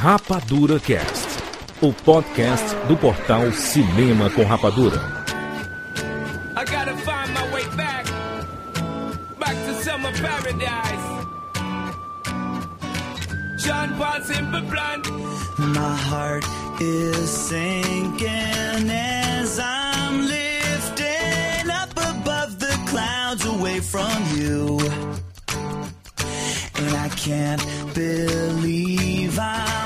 Rapadura Cast, o podcast do portal Cinema com Rapadura. I gotta find my way back, back to summer paradise. John Paul Simple Plan. My heart is sinking as I'm lifting up above the clouds away from you. And I can't believe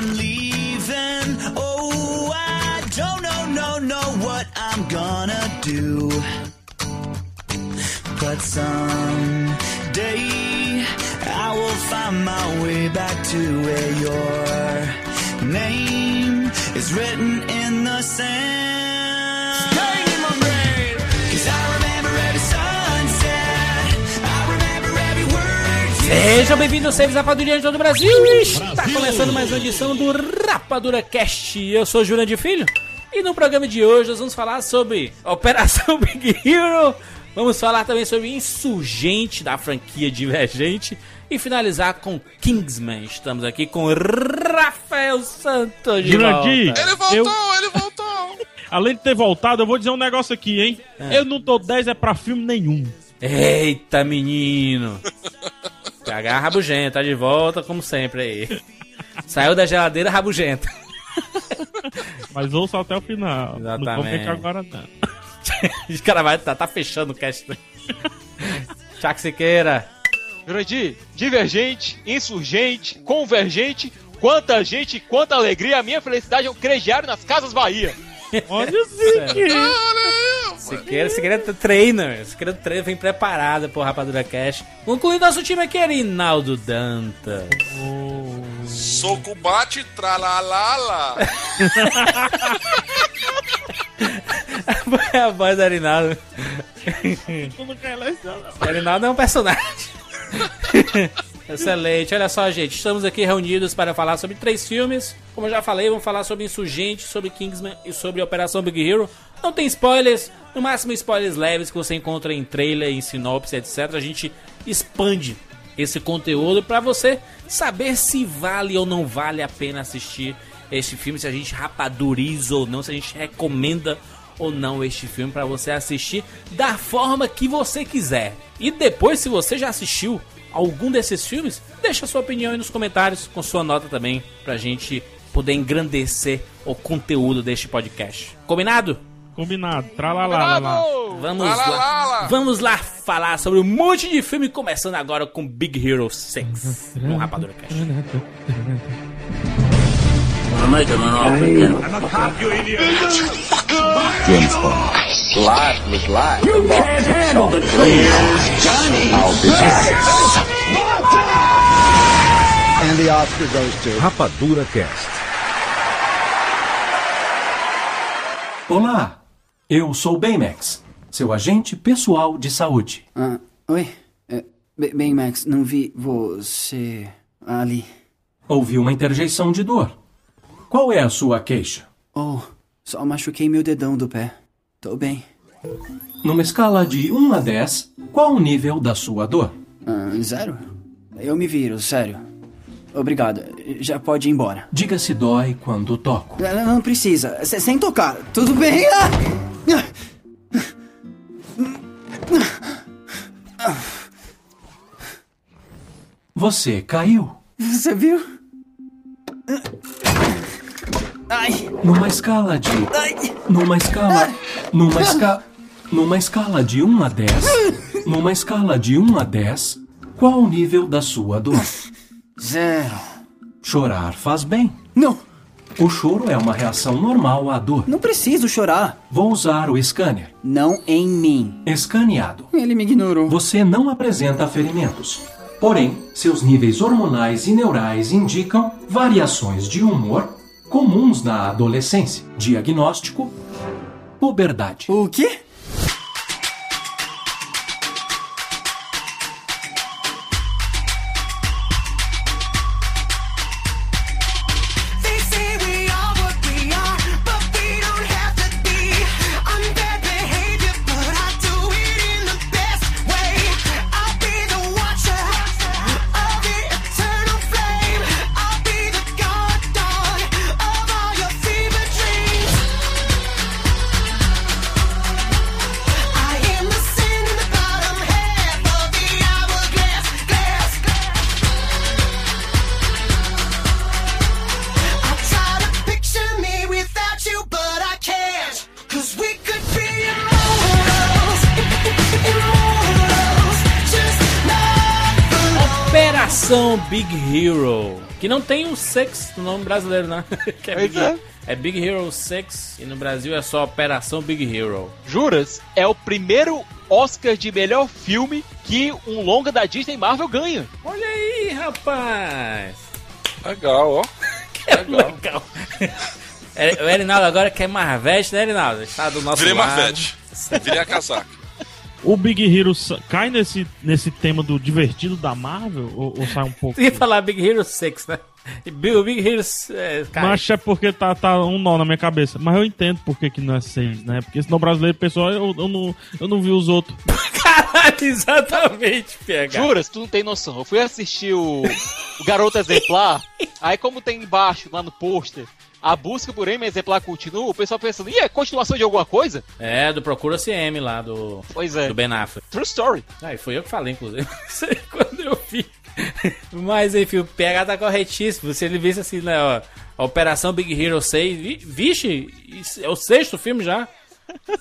I'm leaving. Oh, I don't know, no, know what I'm gonna do. But someday I will find my way back to where your name is written in the sand. Sejam bem-vindos, seres rapadurianos de todo o Brasil. Está começando mais uma edição do Rapadura Cast. Eu sou Júnior de Filho e no programa de hoje nós vamos falar sobre Operação Big Hero. Vamos falar também sobre Insurgente da franquia Divergente e finalizar com Kingsman. Estamos aqui com Rafael Santos de volta. Ele voltou, eu, ele voltou. além de ter voltado, eu vou dizer um negócio aqui, hein? Eu não dou 10 é pra filme nenhum. Eita, menino. PH rabugento, tá de volta como sempre aí. Saiu da geladeira rabugento. Mas ouça até o final. Não Exatamente. comente agora, não. O cara vai tá, tá fechando o cast. Tchau, Siqueira. Jurandir, divergente, insurgente, convergente, quanta gente, quanta alegria, a minha felicidade é o crediário nas Casas Bahia. Olha o Zique. Siqueira, Siqueira treina, meu. Siqueira treina, vem preparada pro Rapadura Cash. Concluindo nosso time aqui, Arinaldo Danta. Soco bate, tralalala. É a voz do Arinaldo. Arinaldo é um personagem. Excelente, olha só, gente. Estamos aqui reunidos para falar sobre três filmes. Como eu já falei, vamos falar sobre Insurgente, sobre Kingsman e sobre Operação Big Hero. Não tem spoilers, no máximo spoilers leves que você encontra em trailer, em sinopse, etc. A gente expande esse conteúdo para você saber se vale ou não vale a pena assistir este filme, se a gente rapaduriza ou não, se a gente recomenda ou não este filme para você assistir da forma que você quiser. E depois, se você já assistiu algum desses filmes, deixa sua opinião aí nos comentários com sua nota também pra gente poder engrandecer o conteúdo deste podcast. Combinado? Combinado. Tralalala. lá. Bravo! Vamos Lá, lá. Vamos lá falar sobre um monte de filme começando agora com Big Hero 6 no Rapadura Cast. Rapadura Cast. Olá, eu sou Baymax, seu agente pessoal de saúde. Ah, oi? É, be- bem, Max, não vi você ali. Houve uma interjeição de dor. Qual é a sua queixa? Oh, só machuquei meu dedão do pé. Tô bem. Numa escala de 1 a 10, qual o nível da sua dor? Ah, zero? Eu me viro, sério. Obrigado. Já pode ir embora. Diga se dói quando toco. Não, não precisa. S- sem tocar. Tudo bem? Ah! Você caiu. Você viu? Ai, Numa escala de. ai. Numa escala. Numa escala. Numa escala de 1 a 10. Numa escala de 1 a 10, qual o nível da sua dor? Zero. Chorar faz bem. Não, O choro é uma reação normal à dor. não preciso chorar. Vou usar o scanner. Não em mim. Escaneado. Ele me ignorou. Você não apresenta ferimentos. Porém, seus níveis hormonais e neurais indicam variações de humor comuns na adolescência. Diagnóstico: puberdade. O quê? Hero. Que não tem o 6 no nome brasileiro, né? que é, Big, é. é Big Hero 6 e no Brasil é só Operação Big Hero. Juras? É o primeiro Oscar de melhor filme que um longa da Disney Marvel ganha. Olha aí, rapaz! Legal, ó. Legal. Legal. É, o Erinaldo agora quer Marvete, né, Erinaldo? Está do nosso Virei lado. Marvete. Virei a casaca. O Big Hero cai nesse, nesse tema do divertido da Marvel ou, ou sai um pouco? Você ia falar Big Hero 6, né? Big, o Big Hero... É, cara, Mas é porque tá, tá um nó na minha cabeça. Mas eu entendo por que, que não é seis, né? Porque senão o brasileiro, pessoal, eu, eu, não, eu não vi os outros. Caralho, exatamente, PH. Juras, tu não tem noção. Eu fui assistir o, o Garoto Exemplar, aí como tem embaixo, lá no pôster, a busca por M exemplar continua, o pessoal pensando, e é continuação de alguma coisa? É, do Procura CM lá, do, Pois é. do Ben Affleck. True story. Ah, e foi eu que falei, inclusive. Quando eu vi. Mas enfim, o PH tá corretíssimo. Se ele visse assim, né, ó, a Operação Big Hero 6, vi- vixe, é o sexto filme já.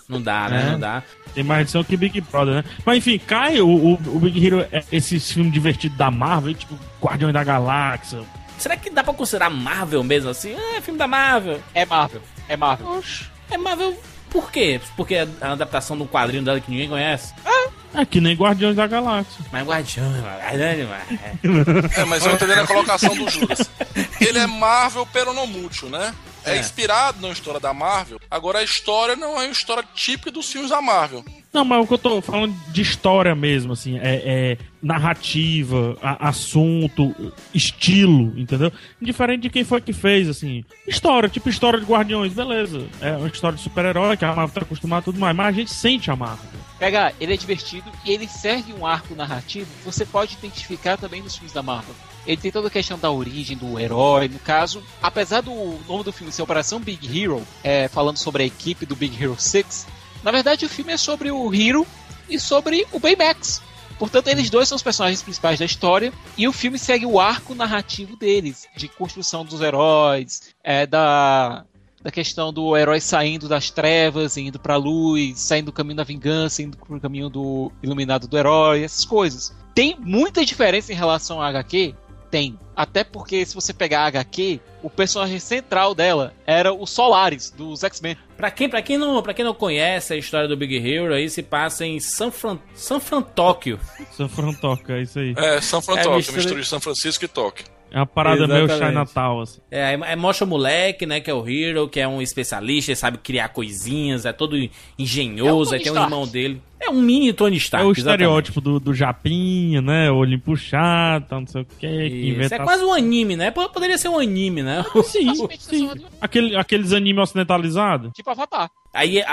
Não dá, né? É. Não dá. Tem mais edição que Big Brother, né? Mas enfim, cai o, o, o Big Hero, é esse filme divertido da Marvel, tipo Guardiões da Galáxia. Será que dá pra considerar Marvel mesmo assim? É filme da Marvel. É Marvel. É Marvel. É Marvel por quê? Porque é a adaptação de um quadrinho dela que ninguém conhece. É que nem Guardiões da Galáxia. Mas Guardião, Guardião, é. É, mas eu entendendo a colocação do Juras. Ele é Marvel peronomútil, né? É, É. inspirado na história da Marvel. Agora a história não é uma história típica dos filmes da Marvel. Não, mas o que eu tô falando de história mesmo, assim, é, é narrativa, a- assunto, estilo, entendeu? Diferente de quem foi que fez, assim. História, tipo história de Guardiões, beleza. É uma história de super-herói, que a Marvel tá acostumada a tudo mais, mas a gente sente a Marvel. Pega, ele é divertido e ele segue um arco narrativo que você pode identificar também nos filmes da Marvel. Ele tem toda a questão da origem do herói, no caso, apesar do nome do filme ser Operação Big Hero, é, falando sobre a equipe do Big Hero 6, na verdade o filme é sobre o Hero e sobre o Baymax. Portanto, eles dois são os personagens principais da história e o filme segue o arco narrativo deles, de construção dos heróis, é, da, da questão do herói saindo das trevas, indo pra luz, saindo do caminho da vingança, indo pro caminho do iluminado do herói, essas coisas. Tem muita diferença em relação à HQ? Tem. Até porque se você pegar a HQ, o personagem central dela era o Solaris, dos X-Men. Pra quem, pra, quem não, pra quem não conhece a história do Big Hero, aí se passa em San, Fran, San Fran Tóquio. São Frantoca, é isso aí. É, São É, Francisco, mistura- mistura de São Francisco e Tóquio. É uma parada meio Exatamente. Chinatown, assim. É, aí- mostra o moleque, né, que é o Hero, que é um especialista, ele sabe criar coisinhas, é todo engenhoso, É o aí tem Tony irmão dele. É um mini Tony Stark. é o estereótipo do, do Japinha, né? Olho puxado, não sei o que, que Isso, inventa... é quase um anime, né? Poderia ser um anime, né? Sim, sim. Aquele, aqueles anime ocidentalizados. Tipo Avatar. Aí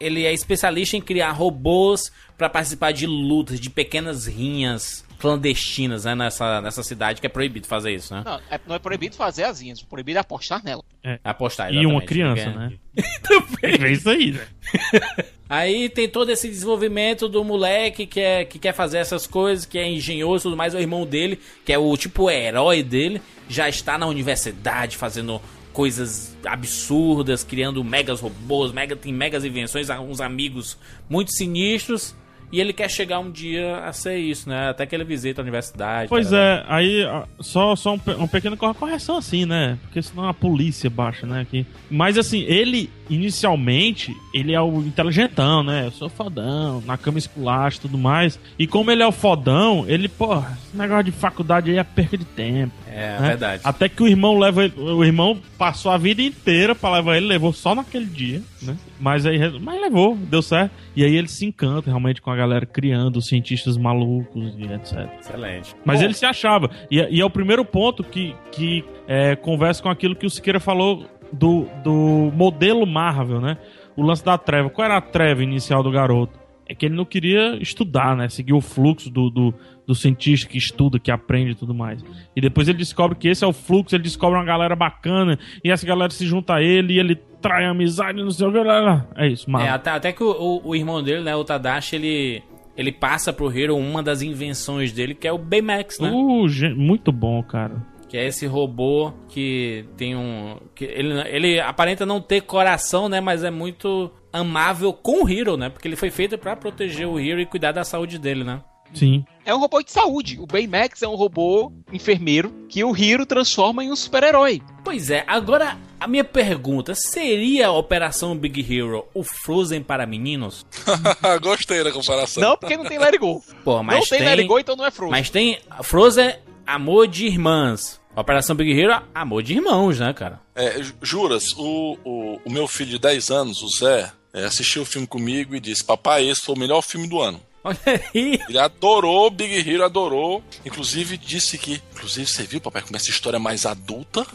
ele é especialista em criar robôs pra participar de lutas, de pequenas rinhas clandestinas, né? Nessa, nessa cidade que é proibido fazer isso, né? Não, é, não é proibido fazer as linhas, o proibido é apostar nela. Apostar, E exatamente, uma criança, porque- né? É isso aí, né? Aí tem todo esse desenvolvimento do moleque que, é, que quer fazer essas coisas, que é engenhoso e tudo mais. O irmão dele, que é o tipo herói dele, já está na universidade fazendo coisas absurdas, criando megas robôs, mega, tem megas invenções, uns amigos muito sinistros. E ele quer chegar um dia a ser isso, né? Até que ele visita a universidade. Pois cara. é, aí só, só um, um pequeno cor- correção assim, né? Porque senão a polícia baixa, né? Aqui. Mas assim, ele, inicialmente, ele é o inteligentão, né? Eu sou fodão, na cama esculacha e tudo mais. E como ele é o fodão, ele, pô, esse negócio de faculdade aí é perca de tempo. É, né? verdade. Até que o irmão leva ele- o irmão passou a vida inteira pra levar ele, levou só naquele dia, né? Mas aí mas levou, deu certo. E aí ele se encanta realmente com a galera criando os cientistas malucos e etc. Excelente. Mas Bom, ele se achava. E, e é o primeiro ponto que, que é, conversa com aquilo que o Siqueira falou do, do modelo Marvel, né? O lance da treva. Qual era a treva inicial do garoto? É que ele não queria estudar, né? Seguir o fluxo do, do, do cientista que estuda, que aprende e tudo mais. E depois ele descobre que esse é o fluxo, ele descobre uma galera bacana, e essa galera se junta a ele, e ele trai amizade, não sei o que. É isso, É, Marvel. até, até que o, o- o irmão dele, né, o Tadashi, ele, ele passa pro Hero uma das invenções dele, que é o Baymax, né? Uh, muito bom, cara. Que é esse robô que tem um. Que ele, ele aparenta não ter coração, né? Mas é muito amável com o Hero, né? Porque ele foi feito pra proteger o Hero e cuidar da saúde dele, né? Sim. É um robô de saúde. O Baymax é um robô enfermeiro que o Hiro transforma em um super-herói. Pois é, agora a minha pergunta: seria a Operação Big Hero o Frozen para meninos? Gostei da comparação. Não, porque não tem Let It Go. Pô, mas não tem, tem, Let It Go, então não é Frozen. Mas tem Frozen, amor de irmãs. Operação Big Hero, amor de irmãos, né, cara? É, ju- juras, o, o, o meu filho de 10 anos, o Zé, é, assistiu o filme comigo e disse: Papai, esse foi o melhor filme do ano. Olha aí. Ele adorou Big Hero, adorou. Inclusive disse que. Inclusive, você viu, papai, como essa história é mais adulta?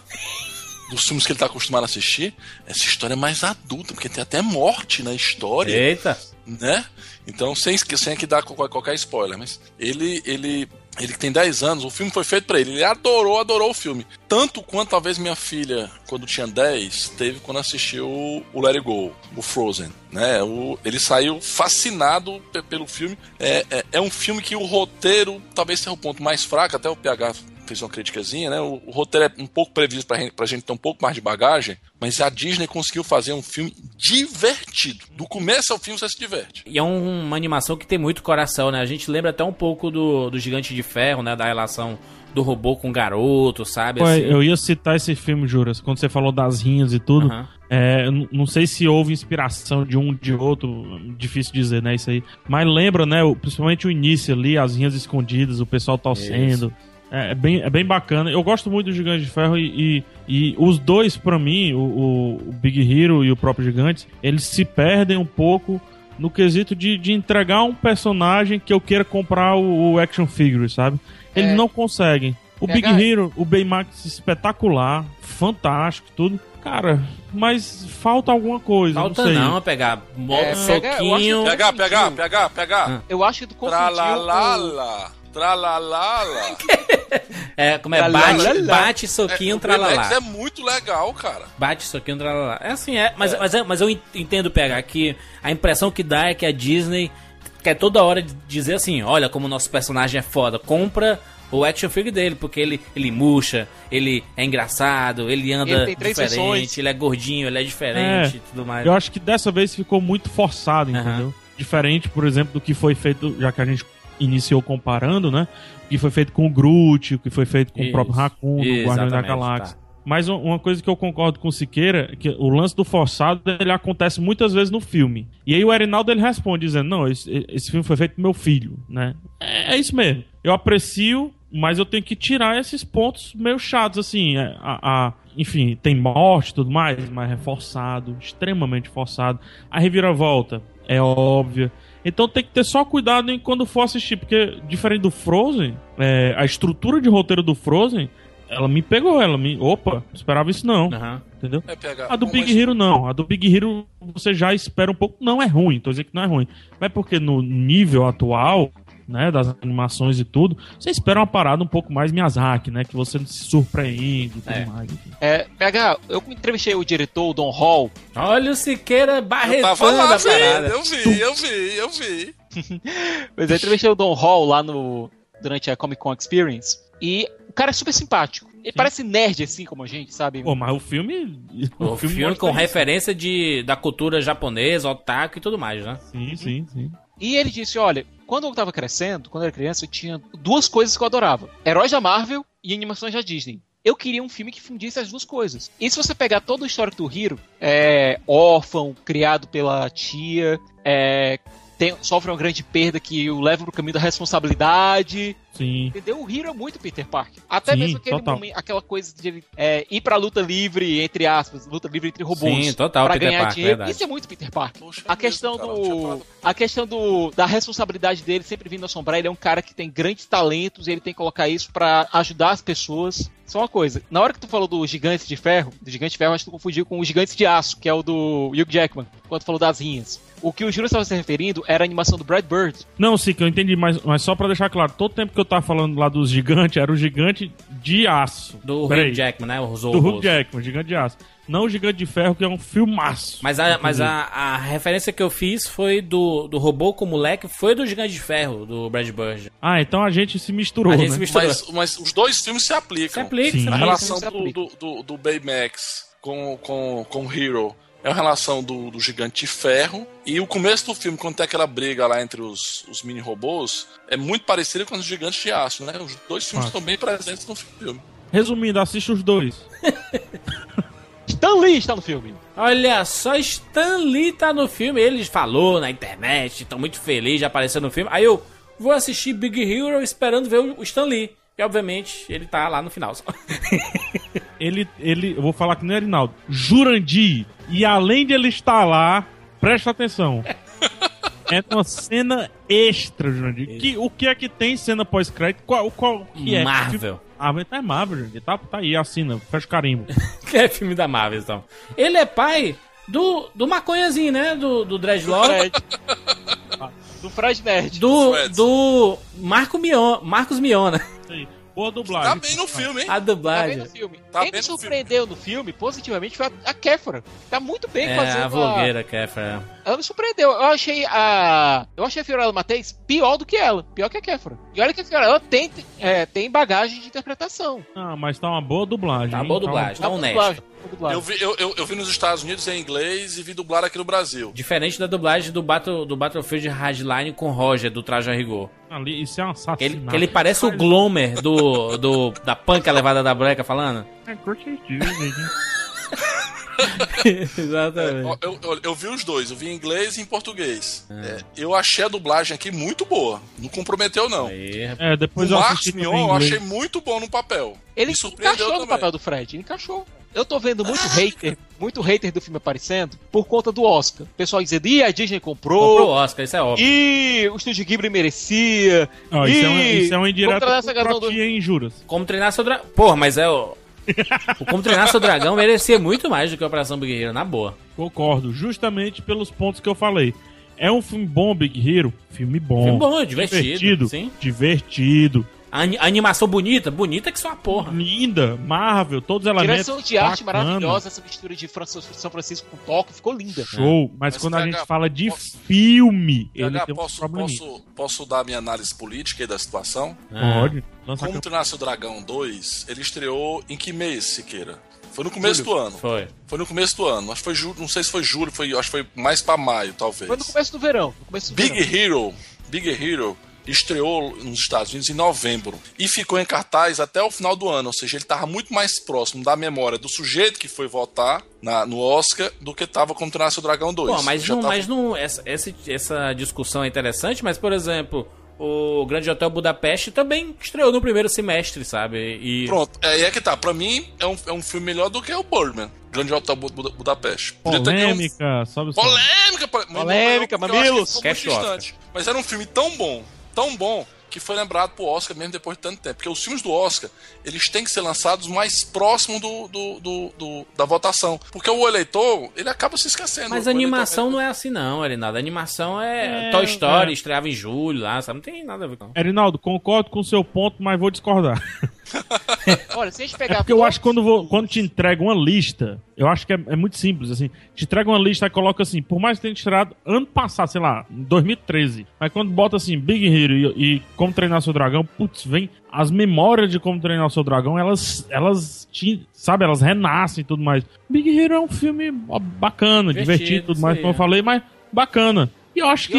Dos filmes que ele tá acostumado a assistir. Essa história é mais adulta, porque tem até morte na história. Eita. né? Então, sem, sem que dar qualquer, qualquer spoiler, mas ele, ele, ele que tem 10 anos, o filme foi feito pra ele. Ele adorou, adorou o filme. Tanto quanto talvez minha filha, quando tinha 10, teve quando assistiu o Let It Go, o Frozen, né? O, ele saiu fascinado pe- pelo filme. É, é, é um filme que o roteiro talvez seja o ponto mais fraco, até o PH fez uma criticazinha, né? O, o roteiro é um pouco previsto pra gente, pra gente ter um pouco mais de bagagem, mas a Disney conseguiu fazer um filme divertido. Do começo ao fim você se diverte. E é um- uma animação que tem muito coração, né? A gente lembra até um pouco do, do Gigante de Ferro, né? Da relação do robô com o garoto, sabe? Assim. eu ia citar esse filme, Juras, quando você falou das rinhas e tudo. Aham. É, não sei se houve inspiração de um de outro, difícil dizer, né, isso aí. Mas lembra, né, o- principalmente o início ali, as rinhas escondidas, o pessoal torcendo. É, é bem, é bem bacana. Eu gosto muito do Gigante de Ferro e, e, e os dois, pra mim, o, o- o Big Hero e o próprio Gigante, eles se perdem um pouco no quesito de, de entregar um personagem que eu queira comprar o, o action figure, sabe? Eles É. não conseguem. O Big. Hero, o Baymax espetacular, fantástico, tudo. Cara, mas falta alguma coisa. Falta não, sei. não, pegar mo- É, soquinho. Pegar, pegar, pegar, pegar. Eu acho que tu confundiu. Tralalala. Tralalala. É, como é? Tralalala. Bate, bate soquinho, Baymax tralalá. é muito legal, cara. Bate soquinho, tralalá. É assim, é. Mas, Mas, é, mas eu en- entendo pegar que a impressão que dá é que a Disney quer toda hora dizer assim: olha como o nosso personagem é foda, compra o action figure dele, porque ele, ele murcha, ele é engraçado, ele anda Ele diferente, versões. ele é gordinho, ele é diferente e tudo mais. Eu acho que dessa vez ficou muito forçado, entendeu? Diferente, por exemplo, do que foi feito, já que a gente iniciou comparando, né? O que foi feito com o Groot, o que foi feito com o Isso. próprio Raccoon, no Guardião da Galáxia. tá. Mas um- uma coisa que eu concordo com o Siqueira é que o lance do forçado ele acontece muitas vezes no filme. E aí o Erinaldo ele responde dizendo: Não, esse, esse filme foi feito pro meu filho, né? É, é isso mesmo. Eu aprecio, mas eu tenho que tirar esses pontos meio chatos, assim. é, a, a- enfim, tem morte e tudo mais, mas é forçado, extremamente forçado. A reviravolta é óbvia. Então tem que ter só cuidado em quando for assistir, porque diferente do Frozen, é, a estrutura de roteiro do Frozen, ela me pegou, ela me. Opa, não esperava isso não. Aham. Entendeu? É pegar. A do Big Hero não. A do Big Hero você já espera um pouco. Não é ruim, tô dizendo que não é ruim. Mas porque no nível atual, né, das animações e tudo, você espera uma parada um pouco mais Miyazaki, né? Que você se surpreende e tudo É. mais. É, PH, eu entrevistei o diretor, o Don Hall, Olha o Siqueira barretando lá, a parada. eu vi, eu vi, eu vi. Mas eu entrevistei o Don Hall lá no durante a Comic Con Experience e o cara é super simpático. Ele parece nerd assim como a gente, sabe? Pô, mas o filme. O filme, mostra com referência de, da cultura japonesa, otaku e tudo mais, né? Sim, sim, sim. E ele disse: Olha, quando eu tava crescendo, quando eu era criança, eu tinha duas coisas que eu adorava: heróis da Marvel e animações da Disney. Eu queria um filme que fundisse as duas coisas. E se você pegar todo o histórico do Hiro, é órfão, criado pela tia, é, tem- sofre uma grande perda que o leva pro caminho da responsabilidade. Sim. Entendeu? O Hiro é muito Peter Parker. Até Sim, mesmo aquele total. momento- aquela coisa de ele é, ir pra luta livre, entre aspas, luta livre entre robôs. Sim, total, pra Peter ganhar Parker, dinheiro. verdade. Isso é muito Peter Parker. Poxa, A questão do. parado. A questão do, da responsabilidade dele sempre vindo assombrar. Ele é um cara que tem grandes talentos e ele tem que colocar isso pra ajudar as pessoas. Só uma coisa, na hora que tu falou do Gigante de Ferro, do Gigante de Ferro, acho que tu confundiu com o Gigante de Aço, que é o do Hugh Jackman, quando tu falou das rinhas. O que o Júlio estava se referindo era a animação do Brad Bird. Não, sim, que eu entendi, mas, mas só pra deixar claro, todo tempo que eu tava falando lá dos gigantes, era o gigante de aço. Do Peraí, Hugh Jackman, né? Os Do robôs. Hugh Jackman, gigante de aço. Não o gigante de ferro, que é um filmaço. Mas, a, mas a, a referência que eu fiz foi do, do robô com moleque, foi do Gigante de Ferro, do Brad Bird. Ah, então a gente se misturou, A gente né? se misturou. Mas, mas os dois filmes se aplicam. Se aplica, Sim. se A relação se do, aplica. do, do, do Baymax com, com, com o Hero é a relação do, do gigante de ferro. E o começo do filme, quando tem aquela briga lá entre os, os mini robôs, é muito parecido com os gigantes de aço, né? Os dois filmes Ah. estão bem presentes no filme. Resumindo, assiste os dois. Stan Lee está no filme. Olha só, Stan Lee tá no filme. Ele falou na internet, estão muito felizes de aparecer no filme. Aí eu vou assistir Big Hero esperando ver o Stan Lee. E obviamente ele tá lá no final. só. Ele, ele, eu vou falar que não é Rinaldo. Jurandir. E além de ele estar lá, presta atenção. É uma cena extra, Jurandir. Que, o que é que tem cena pós-crédito? Qual, qual que é? Marvel. Ah, mas é Marvel, Jurandir. Tá, tá aí, assina, fecha o carimbo. que é filme da Marvel, então. Ele é pai do, do maconhazinho, né? Do, do Dreadlock. Fred. do Fred Nerd. Do, do Marco Mion, Marcos Miona. Aí, Boa Tá dublagem. bem no filme, hein? A Tá bem dublagem. no filme. Tá Quem bem me no surpreendeu no filme, positivamente, foi a, a Kéfora. Tá muito bem É, fazendo a vlogueira, Kefra. Ela me surpreendeu. Eu achei a. Eu achei a Fiorella Mateis pior do que ela. Pior que a Kéfora. E olha que a Fiorella tem, é, tem bagagem de interpretação. Ah, mas tá uma boa dublagem. Tá hein? boa uma- dublagem, tá honesto. dublagem, boa dublagem. Eu vi, eu, eu, eu vi nos Estados Unidos em inglês e vi dublado aqui no Brasil. Diferente da dublagem do, Battle, do Battlefield Hardline com Roger, do Traje a Rigor. Ali, isso é um assassinato. Ele, ele parece o Glomer do, do, da punk a levada da breca falando. É, curte de gente. Exatamente. Eu, eu, eu vi os dois, eu vi em inglês e em português. É, eu achei a dublagem aqui muito boa. Não comprometeu, não. Aí, É, depois o eu Marcos Mion eu achei muito bom no papel. Ele Me surpreendeu encaixou no também. papel do Fred, ele encaixou. Eu tô vendo muito hater, muito hater do filme aparecendo por conta do Oscar. O pessoal dizendo, ih, a Disney comprou, comprou o Oscar, isso é óbvio. e o Estúdio Ghibli merecia. Ó, isso, é um, isso é um trazer essa do- em. Como treinar seu dragão. Porra, mas é o. o Como treinar seu dragão merecia muito mais do que a Operação Big Hero, na boa. Concordo, justamente pelos pontos que eu falei. É um filme bom, Big Hero? Filme bom. Filme bom, divertido, Divertido. sim. Divertido. A ani- a animação bonita, bonita que só a porra. Linda, Marvel, todos os elementos. Direção de arte bacana. maravilhosa, essa mistura de São Francisco com Tóquio, ficou linda. Show. Mas, Mas, quando a gente fala de posso- filme, ele tem um posso, problema. posso, posso dar minha análise política aí da situação? Pode. Lança a Como. Treinar Seu Dragão 2, ele estreou em que mês, Siqueira? Foi no começo do ano. Foi. Foi no começo do ano. Acho que foi julho, não sei se foi julho, foi, acho que foi mais pra maio, talvez. Foi no começo do verão. No começo do Big verão. Hero, Big Hero estreou nos Estados Unidos em novembro e ficou em cartaz até o final do ano, ou seja, ele estava muito mais próximo da memória do sujeito que foi votar na, no Oscar do que estava como Treinar Seu Dragão 2. Pô, mas não, tava- mas não essa, essa, essa discussão é interessante, mas, por exemplo, o Grande Hotel Budapeste também estreou no primeiro semestre, sabe? E Pronto, é, é que tá. Pra mim, é um, é um filme melhor do que o Birdman, Grande Hotel Bu- Bu- Budapeste. Podia ter ganho um- Polêmica, sobe o som. Polêmica, Polêmica, que mamilos. Mas era um filme tão bom, tão bom, que foi lembrado pro Oscar mesmo depois de tanto tempo. Porque os filmes do Oscar, eles têm que ser lançados mais próximo do, do, do- do- da votação. Porque o eleitor, ele acaba se esquecendo. Mas a eleitor- animação não é assim, não, Arinaldo. A animação é, É, Toy Story, é. estreava em julho lá, sabe? Não tem nada a ver com. Erinaldo, concordo com o seu ponto, mas vou discordar. Olha, se a gente pegar. É porque eu acho que quando, vou- quando te entrega uma lista, eu acho que é, é muito simples, assim. Te entrega uma lista e coloca assim, por mais que tenha estreado ano passado, sei lá, em 2013. Mas quando bota assim, Big Hero e, e Como Treinar Seu Dragão, putz, vem as memórias de Como Treinar Seu Dragão, elas, elas te, sabe, elas renascem e tudo mais. Big Hero é um filme bacana, Divertido, divertido, tudo mais, como eu é. falei, mas bacana. E eu acho que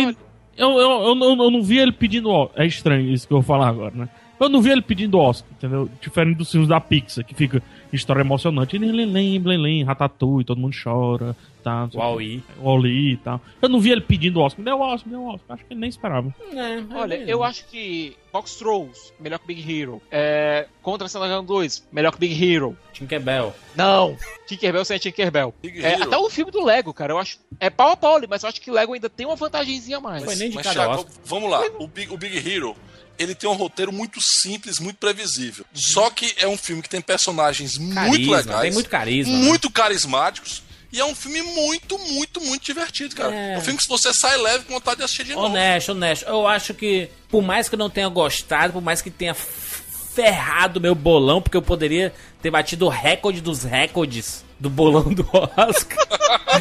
eu, eu, eu, não- eu não vi ele pedindo. ó- É estranho isso que eu vou falar agora, né? Eu não vi ele pedindo Oscar, entendeu? Diferente dos filmes da Pixar, que fica história emocionante. Lem, lem, lem, lem, Ratatouille, todo mundo chora, tá? Wall-E. Wall-E e tal. Eu não vi ele pedindo Oscar. Me deu Oscar, me deu Oscar. Acho que ele nem esperava. É, Olha, eu acho que Box Trolls, melhor que Big Hero. É, Contra Dragão 2, melhor que Big Hero. Tinkerbell. Não! Tinkerbell sem a Tinkerbell. Big É, Hero. até o filme do Lego, cara, eu acho. É pau a pau ali, mas eu acho que Lego ainda tem uma vantagemzinha a mais. Foi nem de Mas, Oscar. vamos lá. O Big, o Big Hero, ele tem um roteiro muito simples, muito previsível. Só que é um filme que tem personagens muito Carisma, legais. tem muito carisma, né? Muito carismáticos. E é um filme muito, muito, muito divertido, cara. É. É, um filme que se você sai leve com vontade de assistir de novo. Honesto, honesto. Eu acho que, por mais que eu não tenha gostado, por mais que tenha ferrado meu bolão, porque eu poderia ter batido o recorde dos recordes do bolão do Oscar.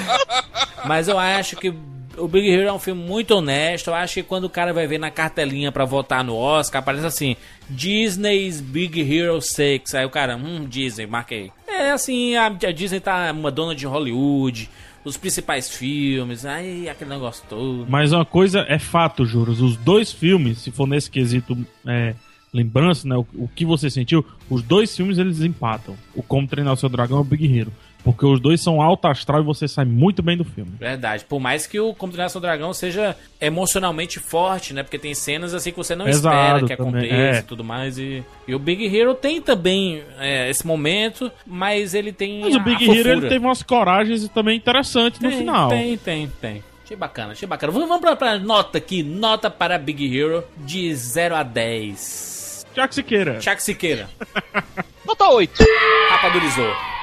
Mas eu acho que o Big Hero é um filme muito honesto. Eu acho que quando o cara vai ver na cartelinha pra votar no Oscar, aparece assim: Disney's Big Hero 6. Aí o cara, hum, Disney, marquei. É assim, a, a Disney tá uma dona de Hollywood. os principais filmes, aí aquele negócio todo. Mas uma coisa é fato, Juros. Os dois filmes, se for nesse quesito é, lembrança, né? O, o que você sentiu, os dois filmes eles empatam. O Como Treinar o Seu Dragão e o Big Hero. Porque os dois são alto astral e você sai muito bem do filme. Verdade. Por mais que o Como Treinar Seu Dragão seja emocionalmente forte, né? Porque tem cenas assim que você não Pesado espera que também, aconteça é. e tudo mais. E, e o Big Hero tem também é, esse momento, mas ele tem. Mas o Big a Hero ele teve umas coragens também interessantes no Tem, final. Tem, tem, tem. Achei bacana, achei bacana. Vamos, pra, pra nota aqui. Nota para Big Hero de 0 a 10. Já que se queira. Chuck Siqueira. Nota 8. Rapadurizou.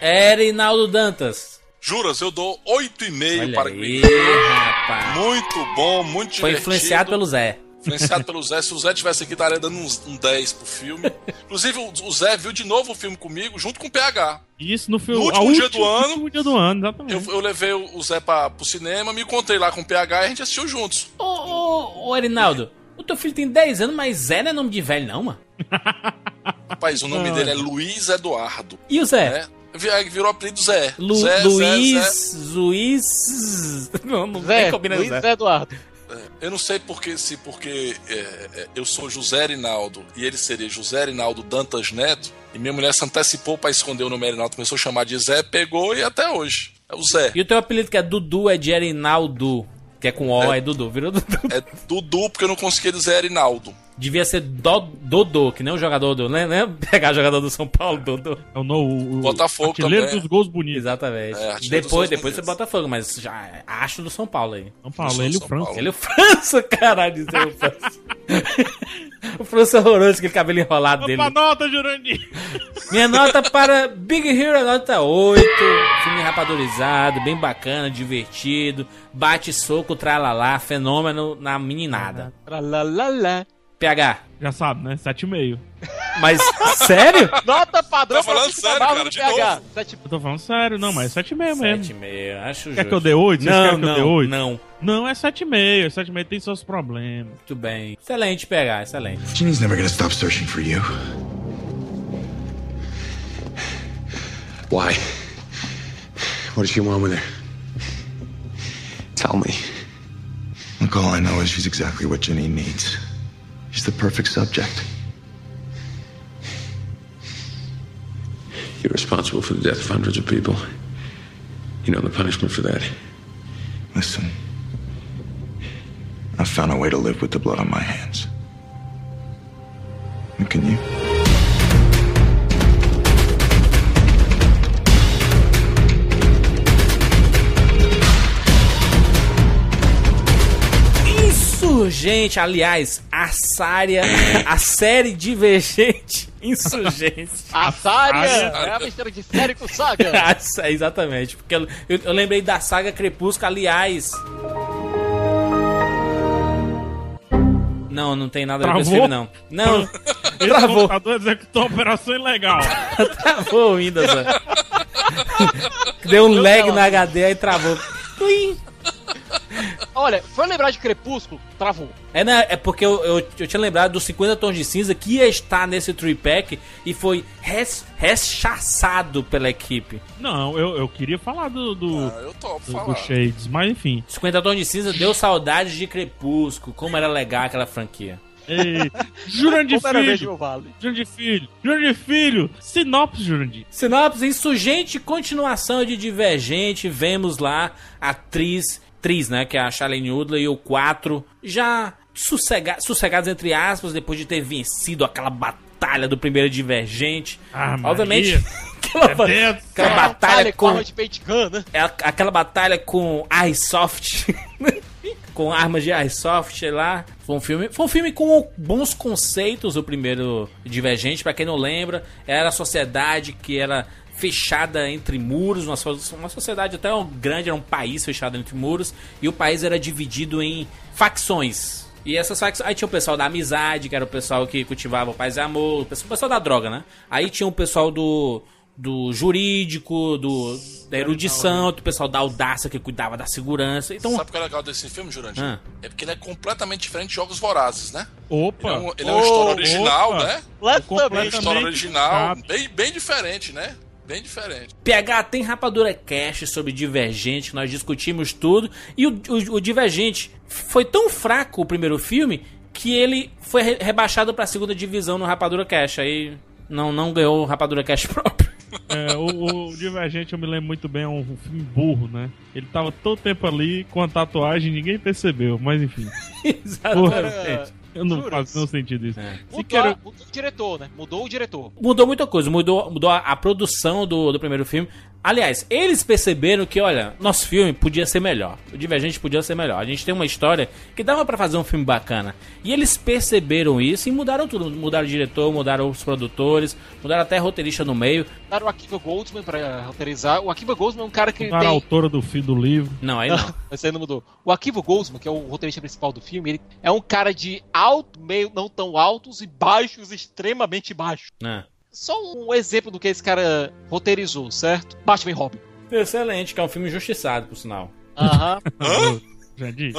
Erinaldo Dantas. Juras, eu dou 8,5 Olha para aí, rapaz. Muito bom, muito Foi divertido. influenciado pelo Zé. Influenciado pelo Zé. Se o Zé tivesse aqui, estaria dando uns, um 10 pro filme. Inclusive, o, Zé viu de novo o filme comigo, junto com o PH. Isso no filme. No último dia do ano. No último dia do ano, exatamente. Eu, eu levei o Zé pra, pro cinema, me encontrei lá com o PH e a gente assistiu juntos. Ô, ô, ô, Erinaldo, o teu filho tem 10 anos, mas Zé não é nome de velho, não, mano. Rapaz, o nome dele é Luiz Eduardo. E o Zé? Né? Aí Virou apelido Zé. Lu- Zé, Luiz. Zé, Zé. Luiz. Não, não Zé, combina Luiz Zé. Eduardo. Eu não sei porque, se porque é, é, eu sou José Rinaldo e ele seria José Rinaldo Dantas Neto, e minha mulher se antecipou pra esconder o nome Rinaldo, começou a chamar de Zé, pegou e até hoje. É o Zé. E o teu apelido que é Dudu é de Erinaldo, que é com O, é, Dudu. Virou Dudu. É Dudu, porque eu não conseguia dizer Rinaldo. Devia ser Do- Dodô, que nem o jogador do. Né, né? Pegar jogador do São Paulo, Dodô. É o, no, o Botafogo artilheiro também. dos gols bonitos. Exatamente. É, depois, depois você Unidos. bota fogo, mas já acho do São Paulo aí. São Paulo, ele e o França. Ele é o França, caralho, dizer o França. o França é horroroso, aquele cabelo enrolado dele. Opa, nota, Jurandir! Minha nota para Big Hero é nota 8. Filme rapadorizado, bem bacana, divertido. Bate soco, tralalá, fenômeno na meninada. Tralalala. PH. Já sabe, né? 7,5. Mas, sério? Nota padrão Tá falando sério, cara, de PH. novo? Sete- Eu tô falando sério, não, mas é 7,5 mesmo. 7,5, acho Quer justo. que eu dê 8? Vocês Não, querem que eu dê não, 8? não. Não, é 7,5. 7,5 tem seus problemas. Muito bem. Excelente, PH, excelente. Ginny's never gonna stop searching for you. Why? What does she want with her? Tell me. Look, all I know is she's exactly what Ginny needs. She's the perfect subject. You're responsible for the death of hundreds of people. You know the punishment for that. Listen, I found a way to live with the blood on my hands. And can you? Insurgente, aliás, a sária, a série divergente Insurgente. A Sária é a mistura de série com saga. É, Exatamente, porque eu, eu- eu lembrei da saga Crepúsculo, aliás. Não, não tem nada a ver com esse filme, não. Não, Esse travou. computador executou uma operação ilegal. travou ainda, Zé. Deu um lag no HD aí travou. Plim. Olha, foi lembrar de Crepúsculo, travou. É, né, é porque eu, eu, eu tinha lembrado dos 50 tons de cinza que ia estar nesse three-pack e foi res- rechaçado pela equipe. Não, eu, eu queria falar do, do, Ah, eu topo do, do Shades, mas enfim. 50 tons de cinza deu saudades de Crepúsculo, como era legal aquela franquia. Ei, Jurandir Filho, Vale. Jurandir Filho, Jurandir Filho, sinopse, Jurandir. Sinopse, insurgente, continuação de Divergente, vemos lá a atriz, atriz, né, que é a Shailene Woodley e o 4, já sossega, sossegados entre aspas, depois de ter vencido aquela batalha do primeiro Divergente. Ah, Obviamente, Maria. aquela, Deus. aquela batalha com com... arma de pente gun, né? É aquela batalha com Airsoft. com armas de Airsoft lá. Foi um filme, foi um filme com bons conceitos, o primeiro Divergente, pra quem não lembra, era a sociedade que era fechada entre muros, uma, uma sociedade até grande, era um país fechado entre muros, e o país era dividido em facções. E essas facções, aí tinha o pessoal da amizade, que era o pessoal que cultivava o paz e amor, o pessoal, o pessoal da droga, né? Aí tinha o pessoal do do jurídico, do da erudição, o pessoal da audácia que cuidava da segurança. Então, Sabe o que é legal desse filme, Jurandir? Ah. É porque ele é completamente diferente de Jogos Vorazes, né? Ele Opa! é, um, ele é uma história Oh, original, opa. né? Completamente. Uma história original, bem, bem diferente, né? Bem diferente. PH tem Rapadura Cash sobre Divergente, que nós discutimos tudo. E o, o- o Divergente foi tão fraco o primeiro filme que ele foi re- rebaixado pra segunda divisão no Rapadura Cash. Aí não, não ganhou o Rapadura Cash próprio. É, o, o Divergente, eu me lembro muito bem, é um filme burro, né? Ele tava todo tempo ali com a tatuagem e ninguém percebeu, mas enfim. Exatamente. Eu não Juras? faço nenhum sentido isso. É. Mudou, Siqueira, mudou o diretor, né? Mudou o diretor. Mudou muita coisa, mudou, mudou a, a produção do, do primeiro filme. Aliás, eles perceberam que, olha, nosso filme podia ser melhor. O Divergente podia ser melhor. A gente tem uma história que dava pra fazer um filme bacana. E eles perceberam isso e mudaram tudo. Mudaram o diretor, mudaram os produtores, mudaram até roteirista no meio. Daram o Akiva Goldsman pra roteirizar. O Akiva Goldsman é um cara que a tem... autora do, fi- do livro. Não, aí não. Esse aí não mudou. O Akiva Goldsman, que é o roteirista principal do filme, ele é um cara de alto, meio não tão altos e baixos, extremamente baixos. Não. Só um exemplo do que esse cara roteirizou, certo? Batman e Robin. Excelente, que é um filme injustiçado, por sinal. Aham. Já disse.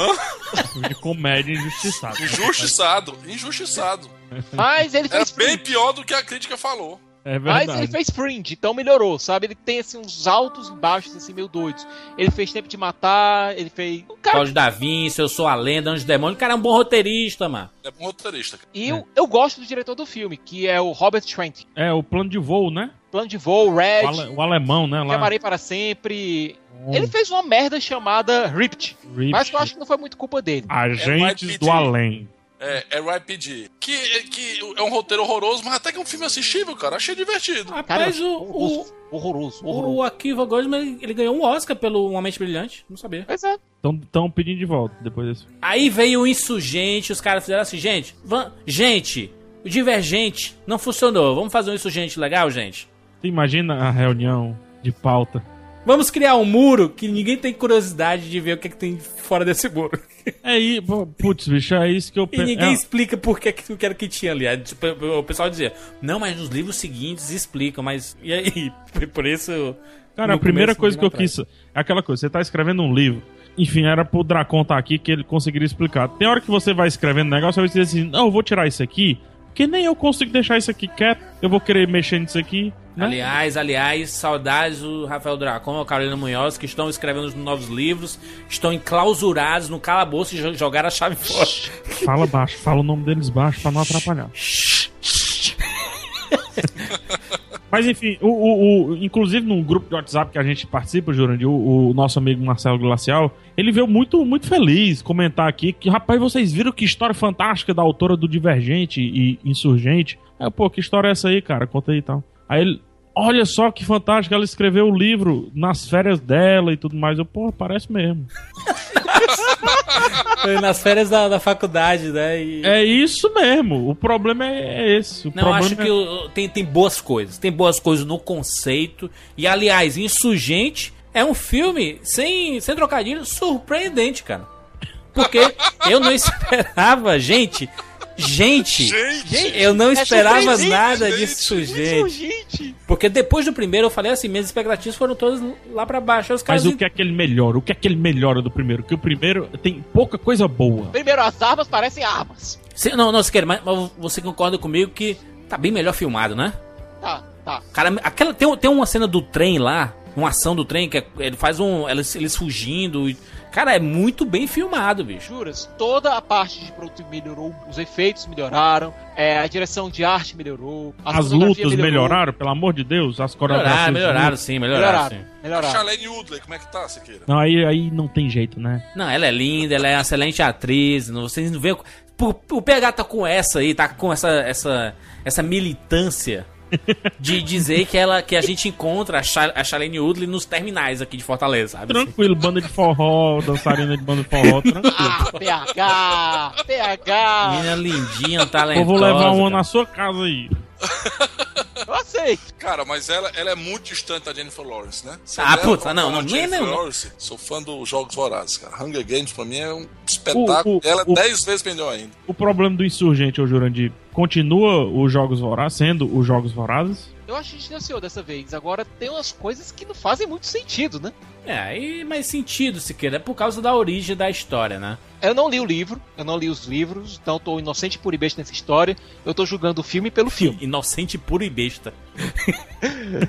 Filme de comédia injustiçado. Injustiçado, injustiçado. Mas ele Era fez bem Fringe. pior do que a crítica falou. É Mas verdade. ele fez Fringe, então melhorou, sabe? Ele tem assim uns altos e baixos assim meio doidos. Ele fez Tempo de Matar, ele fez. O cara Cláudio da Vinci, Eu Sou a Lenda, Anjo Demônio. O cara é um bom roteirista, mano. É bom roteirista. cara. E eu, eu gosto do diretor do filme, que é o Robert Trent. É, o plano de voo, né? Plano de voo, Red, O, ale- o alemão, né? Lá. Amarei para sempre. Hum. Ele fez uma merda chamada Ripped. Ripped. Mas eu acho que não foi muito culpa dele. Agentes É, do além. É, é RPG. Que, que é um roteiro horroroso, mas até que é um filme assistível, cara. Achei divertido. Rapaz, Cara, o, o, Horroroso, horroroso. o Akiva Goldsman, ele, ele ganhou um Oscar pelo Uma Mente Brilhante. Não sabia. Pois é. Estão pedindo de volta depois desse. Aí veio o insurgente, os caras fizeram assim, gente, vam- gente, o divergente não funcionou. Vamos fazer um insurgente legal, gente? Você imagina a reunião de pauta. Vamos criar um muro que ninguém tem curiosidade de ver o que, é que tem fora desse muro. É aí, putz, bicho, é isso que eu E pe- ninguém é- explica por que, que, que era que tinha ali. Aí, tipo, O pessoal dizia, não, mas nos livros seguintes explicam, mas. E aí? Por isso. Cara, a primeira coisa que eu atrás. quis. É aquela coisa, você tá escrevendo um livro. Enfim, era pro Dracon estar aqui que ele conseguiria explicar. Tem hora que você vai escrevendo um negócio, você vai dizer assim: não, eu vou tirar isso aqui, porque nem eu consigo deixar isso aqui quieto. Eu vou querer mexer nisso aqui. Né? Aliás, aliás, saudades do Rafael Dracon e a Carolina Munhoz, que estão escrevendo os novos livros, estão enclausurados no calabouço e jo- jogaram a chave fora. Fala baixo, fala o nome deles baixo pra não atrapalhar. Mas enfim, o, o- o- inclusive num grupo de WhatsApp que a gente participa, Jurandir, o, o nosso amigo Marcelo Glacial, ele veio muito, muito feliz comentar aqui que, rapaz, vocês viram que história fantástica da autora do Divergente e Insurgente? Aí, pô, que história é essa aí, cara? Conta aí e tal. Aí ele, olha só que fantástico, ela escreveu o livro nas férias dela e tudo mais. Eu, pô, parece mesmo. Foi nas férias da, da faculdade, né? E... É isso mesmo. O problema é, é esse. O Não, problema acho é... que tem, tem boas coisas. Tem boas coisas no conceito. E, aliás, Insurgente é um filme, sem, sem trocadilho, surpreendente, cara. Porque eu não esperava, gente. Gente, Gente, eu não É esperava surpreendente, nada disso, gente. gente. Porque depois do primeiro eu falei assim, minhas expectativas foram todas lá pra baixo. Os caras Mas o que é que ele melhora? O que é que ele melhora do primeiro? Que o primeiro tem pouca coisa boa. Primeiro, as armas parecem armas. Não, não, Siqueira, mas, mas você concorda comigo que tá bem melhor filmado, né? Tá, tá. Cara, aquela, tem, tem uma cena do trem lá, uma ação do trem, que é- ele faz um. Eles, eles fugindo. e- cara, é muito bem filmado, bicho. Juras, toda a parte de produto melhorou, os efeitos melhoraram, é, a direção de arte melhorou, As lutas melhorou. melhoraram, pelo amor de Deus. As coreografias. Melhoraram, melhoraram sim, melhoraram, Melhoraram, sim. A. Charlene Woodley, como é que tá, Siqueira? Não, aí, aí não tem jeito, né? Não, ela é linda, ela é uma excelente atriz. Não, vocês não veem. O, o PH tá com essa aí, tá com essa, essa, essa militância de dizer que, ela, que a gente encontra a, Char, a Charlene Woodley nos terminais aqui de Fortaleza, sabe? Tranquilo, banda de forró, dançarina de banda de forró, tranquilo. Ah, PH! PH! Menina lindinha, Eu talentosa. vou levar uma cara. na sua casa aí. Eu aceito. Cara, mas ela, ela é muito distante da Jennifer Lawrence, né? Você Ah, puta, uma- não, não, Jennifer nem- não. Lawrence, sou fã dos Jogos Vorazes, cara. Hunger Games pra mim é um espetáculo. O- o- ela é o- 10 vezes melhor ainda. O problema do insurgente, ô Jurandir, continua os Jogos Vorazes, sendo os Jogos Vorazes? Eu acho que distanciou dessa vez. Agora tem umas coisas que não fazem muito sentido, né? É, aí mais sentido, Siqueira. É por causa da origem da história, né? Eu não li o livro, eu não li os livros, então eu tô inocente por e besta nessa história. Eu tô julgando o filme pelo filme. Inocente puro e besta.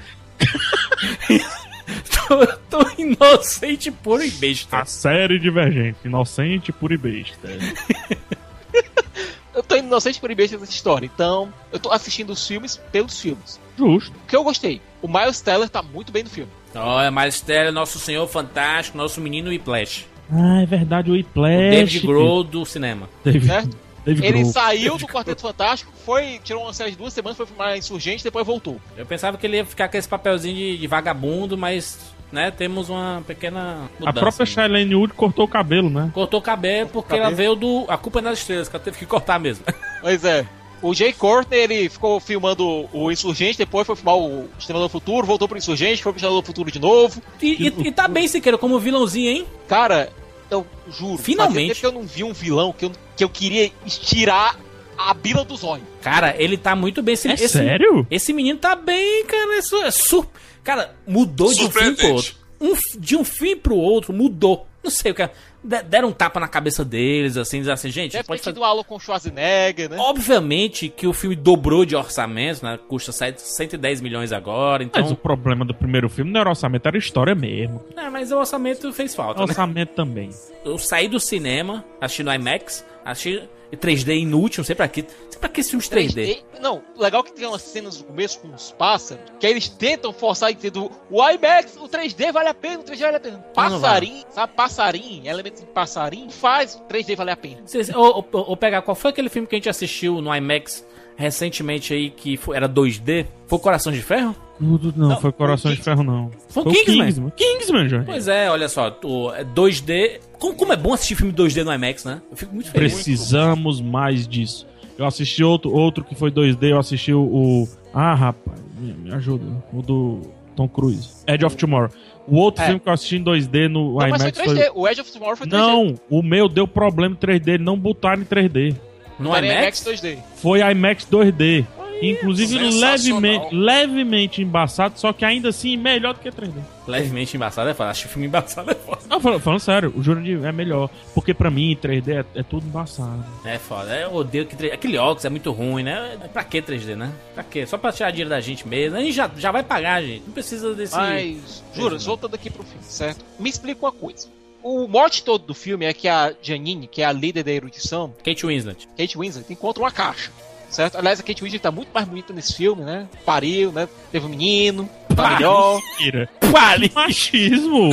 tô, tô inocente, puro e besta. A série divergente, inocente, puro e besta. Eu tô inocente por besta dessa história, então eu tô assistindo os filmes pelos filmes. Justo. O que eu gostei? O Miles Teller tá muito bem no filme. Olha, Miles Teller, nosso senhor fantástico, nosso menino Whiplash. Ah, é verdade, o O Whiplash. David Grohl do cinema. David, Certo? David Ele Grohl. saiu do Quarteto Fantástico, foi, tirou uma série de duas semanas, foi filmar Insurgente, depois voltou. Eu pensava que ele ia ficar com esse papelzinho de, de vagabundo, mas, né, temos uma pequena mudança. A própria Shailene Wood cortou o cabelo, né? Cortou o cabelo porque ela veio do... A culpa é das estrelas, que ela teve que cortar mesmo. Pois é. O Jay Courtney, ele ficou filmando o Insurgente, depois foi filmar o Exterminador do Futuro, voltou pro Insurgente, foi pro Exterminador do Futuro de novo. E, e, e tá bem, Siqueira, como vilãozinho, hein? Cara, eu juro. Finalmente. fazia tempo que eu não vi um vilão que eu, que eu queria estirar a bila dos olhos. Cara, ele tá muito bem. Esse, É esse- sério? Esse menino tá bem, cara. Isso é sur... Cara, mudou de um filme pro outro. Um, de um filme pro outro, mudou. Não sei o que. é. De- Deram um tapa na cabeça deles, assim, dizer assim, gente, Deve pode ter fazer. tido aula com o Schwarzenegger, né? Obviamente que o filme dobrou de orçamento, né? Custa 7 110 milhões agora, então. Mas o problema do primeiro filme não era orçamento, era história mesmo. É, mas o orçamento fez falta, né? Orçamento também. Eu saí do cinema, assisti no IMAX, assisti em 3D inútil, não sei pra quê. Não sei pra que esses filmes 3D. Não, legal que tem umas cenas no começo com os pássaros, que aí eles tentam forçar e do o IMAX, o 3D vale a pena, o 3D vale a pena. Passarinho, sabe? Passarinho, elementos de passarinho, faz o 3D vale a pena. Ou, ou- ou pegar, qual foi aquele filme que a gente assistiu no IMAX recentemente aí que foi- era 2D? Foi Coração de Ferro? Tudo não, foi Coração de Ferro, não. Foi o Kingsman. Kingsman. Kingsman, já. Pois é, olha só, o é 2D. Como, como é bom assistir filme 2D no IMAX, né? Eu fico muito feliz. Precisamos mais disso. Eu assisti outro, outro que foi 2D, eu assisti o. o- ah, rapaz, me, me ajuda. O do Tom Cruise. Edge of Tomorrow. O outro É. filme que eu assisti em 2D no Não, mas foi IMAX 3D. O Edge of Tomorrow foi 3D. Não, o meu deu problema em 3D, não botaram em 3D. No Era IMAX? 2D. Foi IMAX 2D. Inclusive levemente, levemente embaçado, só que ainda assim melhor do que 3D. Levemente embaçado é foda. Acho que o filme embaçado é foda. Não, falando, falando sério, o Jurandir é melhor. Porque pra mim, 3D é, é tudo embaçado. É foda. Eu odeio que 3D. Aquele óculos é muito ruim, né? Pra que 3D, né? Pra quê? Só pra tirar dinheiro da gente mesmo. A gente já, já vai pagar, gente. Não precisa desse. Mas, juro, voltando aqui pro filme, certo? Me explica uma coisa. O mote todo do filme é que a Janine, que é a líder da erudição, Kate Winslet. Kate Winslet, encontra uma caixa, certo? Aliás, a Kate Winslet tá muito mais bonita nesse filme, né? Pariu, né? Teve um menino, tá melhor. Mentira. Pare! Machismo!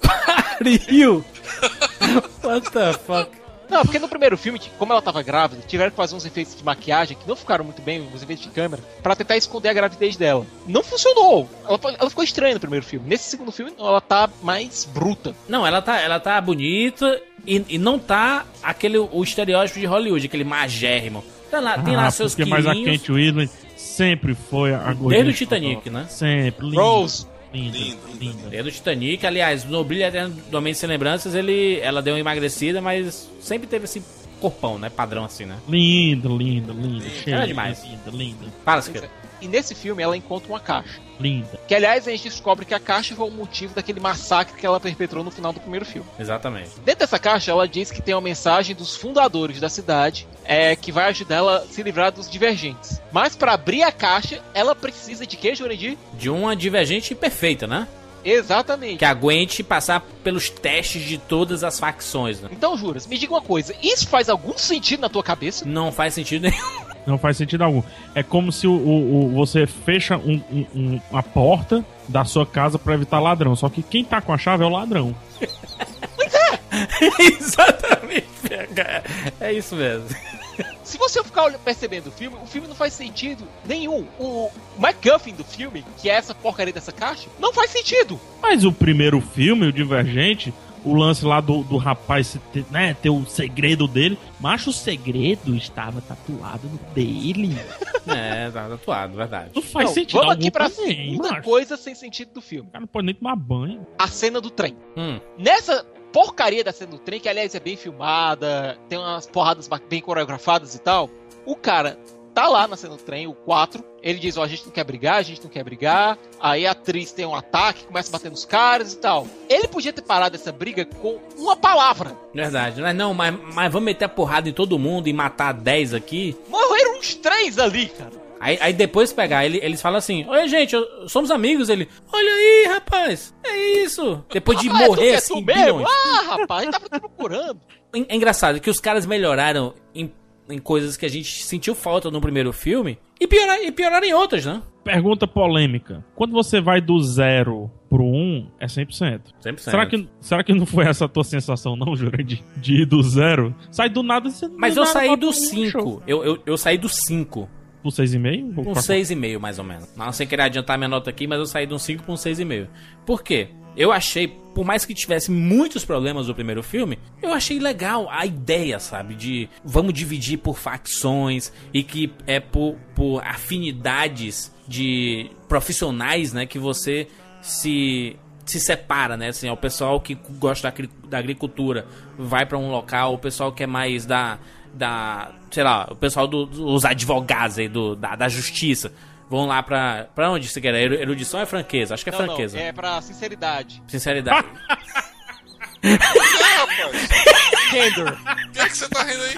Pariu! What the fuck? Não, porque no primeiro filme, como ela tava grávida, tiveram que fazer uns efeitos de maquiagem que não ficaram muito bem, uns efeitos de câmera, pra tentar esconder a gravidez dela. Não funcionou. Ela, ela ficou estranha no primeiro filme. Nesse segundo filme, ela tá mais bruta. Não, ela tá, ela tá bonita e, e não tá aquele o estereótipo de Hollywood, aquele magérrimo. Tem lá, tem lá Ah, seus porque mais a quilinhos. Kate Winslet sempre foi a gordinha. Desde o Titanic, né? Sempre. Linda, Rose. Linda, Linda, linda. Desde o Titanic, aliás, no Brilho Eterno do Homem Sem Lembranças, ele, ela deu uma emagrecida, mas sempre teve esse corpão, né? Padrão assim, né? Linda, linda, linda. Cheia, Era demais. Linda, linda, Fala, Siqueira. E nesse filme, ela encontra uma caixa. linda. Que, aliás, a gente descobre que a caixa foi o motivo daquele massacre que ela perpetrou no final do primeiro filme. Exatamente. Dentro dessa caixa, ela diz que tem uma mensagem dos fundadores da cidade é, que vai ajudar ela a se livrar dos divergentes. Mas para abrir a caixa, ela precisa de quê, Jurandir? De uma divergente perfeita, né? Exatamente. Que aguente passar pelos testes de todas as facções, né? Então, Juras, me diga uma coisa: isso faz algum sentido na tua cabeça? Não faz sentido nenhum. Não faz sentido algum. É como se o, o- o- você fecha um- um- um- uma porta da sua casa pra evitar ladrão. Só que quem tá com a chave é o ladrão. Exatamente, PH. É isso mesmo. Se você ficar olhando- percebendo o filme, o filme não faz sentido nenhum. O MacGuffin do filme, que é essa porcaria dessa caixa, não faz sentido. Mas o primeiro filme, o Divergente, o lance lá do, do rapaz ter, né, ter o segredo dele. Mas o segredo estava tatuado no dele. É, tá tatuado, verdade. Não faz Não, sentido vamos aqui pra segunda coisa sem sentido do filme: O cara não pode nem tomar banho. a cena do trem. Hum. Nessa porcaria da cena do trem, que aliás é bem filmada, tem umas porradas bem coreografadas e tal, o cara tá lá na cena do trem, o 4, ele diz, ó, a gente não quer brigar, a gente não quer brigar, aí a atriz tem um ataque, começa a bater nos caras e tal. Ele podia ter parado essa briga com uma palavra. Verdade. Mas não, mas, mas vamos meter a porrada em todo mundo e matar 10 aqui? Morreram uns três ali, cara. Aí, aí depois pegar, ele, eles falam assim: Oi, gente, eu- somos amigos. Ele, olha aí, rapaz, é isso. Depois de Ah, é tu morrer é assim, mesmo? bilhões. Ah, rapaz, gente tava te procurando. É engraçado que os caras melhoraram em, em coisas que a gente sentiu falta no primeiro filme e, piorar, e pioraram em outras, né? Pergunta polêmica. Quando você vai do zero pro um, é 100%. 100%. Será que, será que não foi essa a tua sensação, não, Jura? De, de ir do zero? Sai do nada você Mas do eu saí do pro um 5. show. Eu, eu, eu saí do 5. Pro 6,5? Ou Um pra- 6,5 mais ou menos. Não sem querer adiantar minha nota aqui, mas eu saí de um 5 para um 6,5. Por quê? Eu achei, por mais que tivesse muitos problemas no primeiro filme, eu achei legal a ideia, sabe? De vamos dividir por facções e que é por, por afinidades de profissionais, né? Que você se se separa, né? Assim, é o pessoal que gosta da, agri- da agricultura vai pra um local, o pessoal que é mais da da, sei lá, o pessoal do- dos advogados aí do da, da justiça vão lá pra pra onde você quer? Eru- Erudição é franqueza? Acho que é Não, franqueza. não, é pra sinceridade. Sinceridade. Gender. O que é que você tá rindo aí?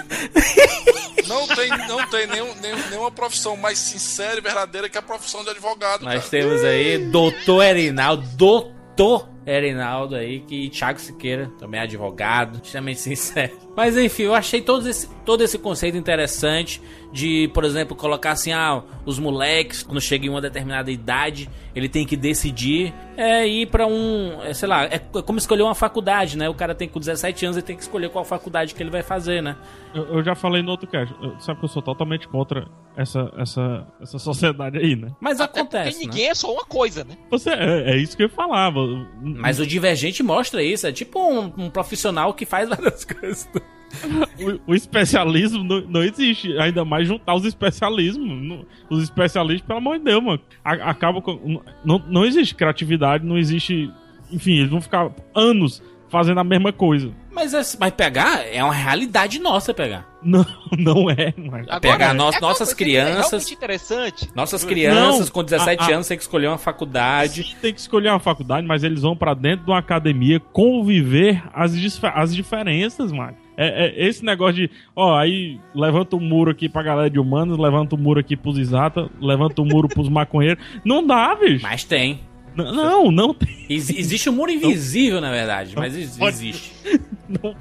Não tem, não tem nenhum, nenhum- nenhuma profissão mais sincera e verdadeira que a profissão de advogado. Nós cara. temos aí Doutor Erinaldo, Doutor Erinaldo aí, que Thiago Siqueira, também é advogado, extremamente sincero. Mas enfim, eu achei todo esse, todo esse conceito interessante de, por exemplo, colocar assim, ah, os moleques, quando chega em uma determinada idade, ele tem que decidir é, ir pra um, é, sei lá, é como escolher uma faculdade, né? O cara tem com 17 anos, ele tem que escolher qual faculdade que ele vai fazer, né? Eu, eu já falei no outro cast. Eu- Sabe que eu sou totalmente contra essa, essa, essa sociedade aí, né? Mas acontece, Porque né? ninguém é só uma coisa, né? Você, é, é isso que eu falava. Mas o Divergente mostra isso, é tipo um, um profissional que faz várias coisas. O, o especialismo não, não existe. Ainda mais juntar os especialismos. Não- Os especialistas, pelo amor de Deus, mano. A- acaba com. Não, não existe criatividade, não existe. Enfim, eles vão ficar anos fazendo a mesma coisa. Mas, é- mas pegar é uma realidade nossa pegar. Não, não é, mano. pegar nós- é nossas É crianças. realmente interessante. Nossas crianças Não, com 17 a- a- anos têm que escolher uma faculdade. Tem que escolher uma faculdade, mas eles vão pra dentro de uma academia conviver as, as diferenças, mano. É, é esse negócio de, ó, aí levanta o muro aqui pra galera de humanos, levanta o muro aqui pros exata, levanta o muro pros maconheiros. Não dá, bicho. Mas tem. N- Não, não tem. Ex- existe um muro invisível, na verdade, mas ex- Pode- existe.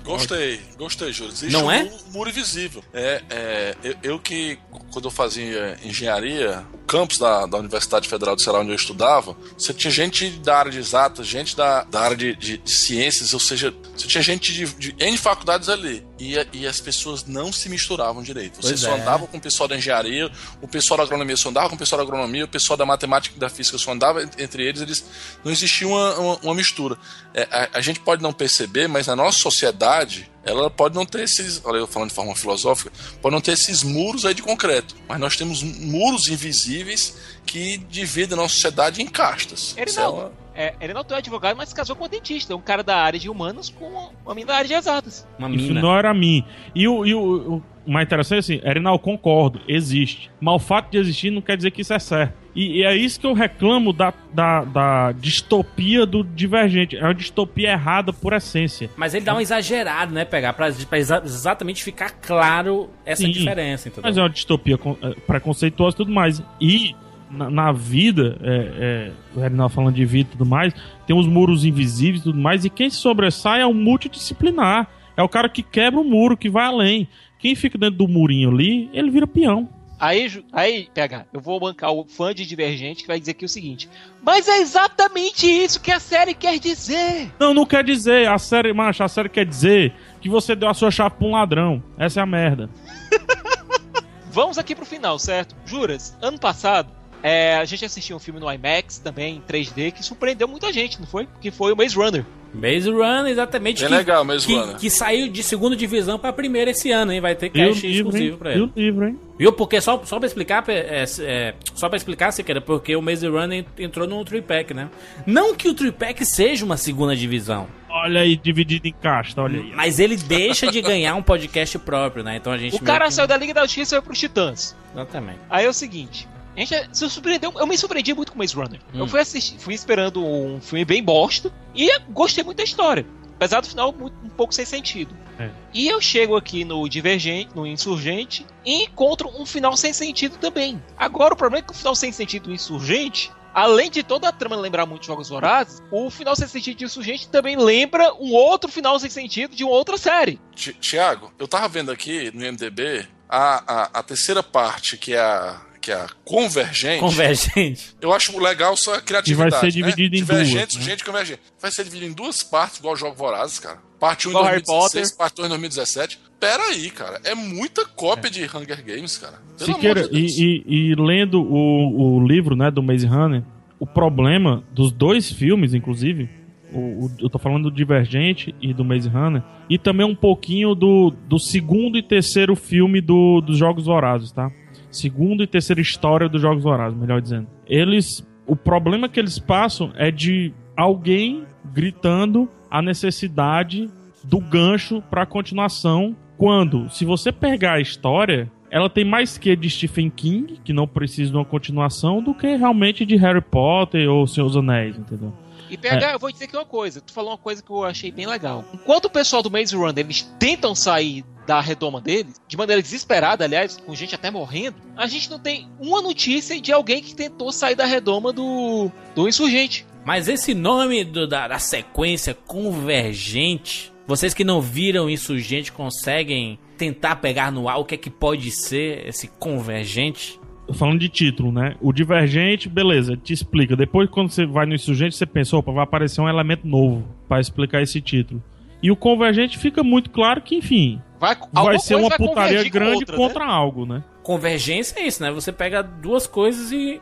Gostei, gostei, Júlio. Existe Não um é? muro, muro invisível. É, é, eu, eu que, quando eu fazia engenharia, o campus da, da Universidade Federal do Ceará, onde eu estudava, você tinha gente da área de exatas, gente da, da área de, de- de ciências, ou seja, você tinha gente de, de N faculdades ali. E, e as pessoas não se misturavam direito. Você Pois só é. andava com o pessoal da engenharia, o pessoal da agronomia só andava com o pessoal da agronomia, o pessoal da matemática e da física só andava ent- entre eles, eles não existia uma, uma, uma mistura. É, a, a gente pode não perceber, mas na nossa sociedade, ela pode não ter esses, olha eu falando de forma filosófica, pode não ter esses muros aí de concreto, mas nós temos muros invisíveis que dividem a nossa sociedade em castas. Isso é uma- é, é advogado, mas casou com um dentista. Um cara da área de humanos com uma menina da área de exatas. Uma Isso mina. não era mim. E o, e o, o mais interessante é assim, Erinal, concordo, existe. Mas o fato de existir não quer dizer que isso é certo. E, e é isso que eu reclamo da, da, da distopia do Divergente. É uma distopia errada por essência. Mas ele dá um exagerado, né? Pegar pra, pra exa- exatamente ficar claro essa Sim, diferença, entendeu? Mas é uma distopia é, preconceituosa e tudo mais. E na, na vida, é, é, o Reinaldo falando de vida e tudo mais, tem os muros invisíveis e tudo mais, e quem se sobressai é o multidisciplinar. É o cara que quebra o muro, que vai além. Quem fica dentro do murinho ali, ele vira peão. Aí, aí, PH, eu vou bancar o fã de Divergente que vai dizer aqui o seguinte: Mas é exatamente isso que a série quer dizer! Não, não quer dizer. A série, macho, a série quer dizer que você deu a sua chave pra um ladrão. Essa é a merda. Vamos aqui pro final, certo? Juras, ano passado, é, a gente assistiu um filme no IMAX, também em 3D, que surpreendeu muita gente, não foi? Que foi o Maze Runner. Maze Runner, exatamente. Bem que, legal, Maze que, Runner. que saiu de segunda divisão pra primeira esse ano, hein? Vai ter E livro, exclusivo pra E ele. o livro, hein? Viu? Porque só, só pra explicar, é, é, só pra explicar, Siqueira, porque o Maze Runner entrou no tripack, né? Não que o tripack seja uma segunda divisão, Olha aí, dividido em casta, olha aí. mas ele deixa de ganhar um podcast próprio, né? Então a gente O cara que- saiu da Liga da Justiça e foi pros Titãs. Exatamente. Aí é o seguinte. A gente se surpreendeu, eu me surpreendi muito com Maze Runner. Hum. Eu fui assistir, fui esperando um filme bem bosta e gostei muito da história. Apesar do final muito- um pouco sem sentido. É. E eu chego aqui no Divergente, no Insurgente, e encontro um final sem sentido também. Agora, o problema é que o final sem sentido do Insurgente, além de toda a trama lembrar muito Jogos Vorazes, o final sem sentido do Insurgente também lembra um outro final sem sentido de uma outra série. Ti- Tiago, eu tava vendo aqui no IMDB a, a, a terceira parte, que é a, que é a Convergente. Convergente. Eu acho legal só a criatividade. E vai ser né? dividido em Divergente, duas, né? Surgente e Convergente. Vai ser dividido em duas partes, igual o Jogo Vorazes, cara. Parte 1 em Igual Harry 2016, Potter. parte 2 em 2017. Pera aí, cara. É muita cópia de Hunger Games, cara. Pelo Siqueira, amor de Deus. e, e- e lendo o, o livro né, do Maze Runner, o problema dos dois filmes, inclusive, o, o- eu tô falando do Divergente e do Maze Runner, e também um pouquinho do, do segundo e terceiro filme do, dos Jogos Vorazes, tá? Segundo e terceira história dos Jogos Vorazes, melhor dizendo. Eles. O problema que eles passam é de alguém gritando a necessidade do gancho pra continuação. Quando, se você pegar a história, ela tem mais que de Stephen King, que não precisa de uma continuação, do que realmente de Harry Potter ou Senhor dos Anéis, entendeu? E PH, eu vou dizer aqui uma coisa. Tu falou uma coisa que eu achei bem legal. Enquanto o pessoal do Maze Runner, eles tentam sair da redoma deles, de maneira desesperada, aliás, com gente até morrendo, a gente não tem uma notícia de alguém que tentou sair da redoma do, do insurgente. Mas esse nome do- da, da sequência convergente, vocês que não viram Insurgente conseguem tentar pegar no ar o que é que pode ser esse convergente? Falando de título, né? O Divergente, beleza, te explica. Depois, quando você vai no Insurgente, você pensa, opa, vai aparecer um elemento novo pra explicar esse título. E o Convergente fica muito claro que, enfim, Vai, vai ser uma vai putaria grande outra, contra né? algo, né? Convergência é isso, né? Você pega duas coisas e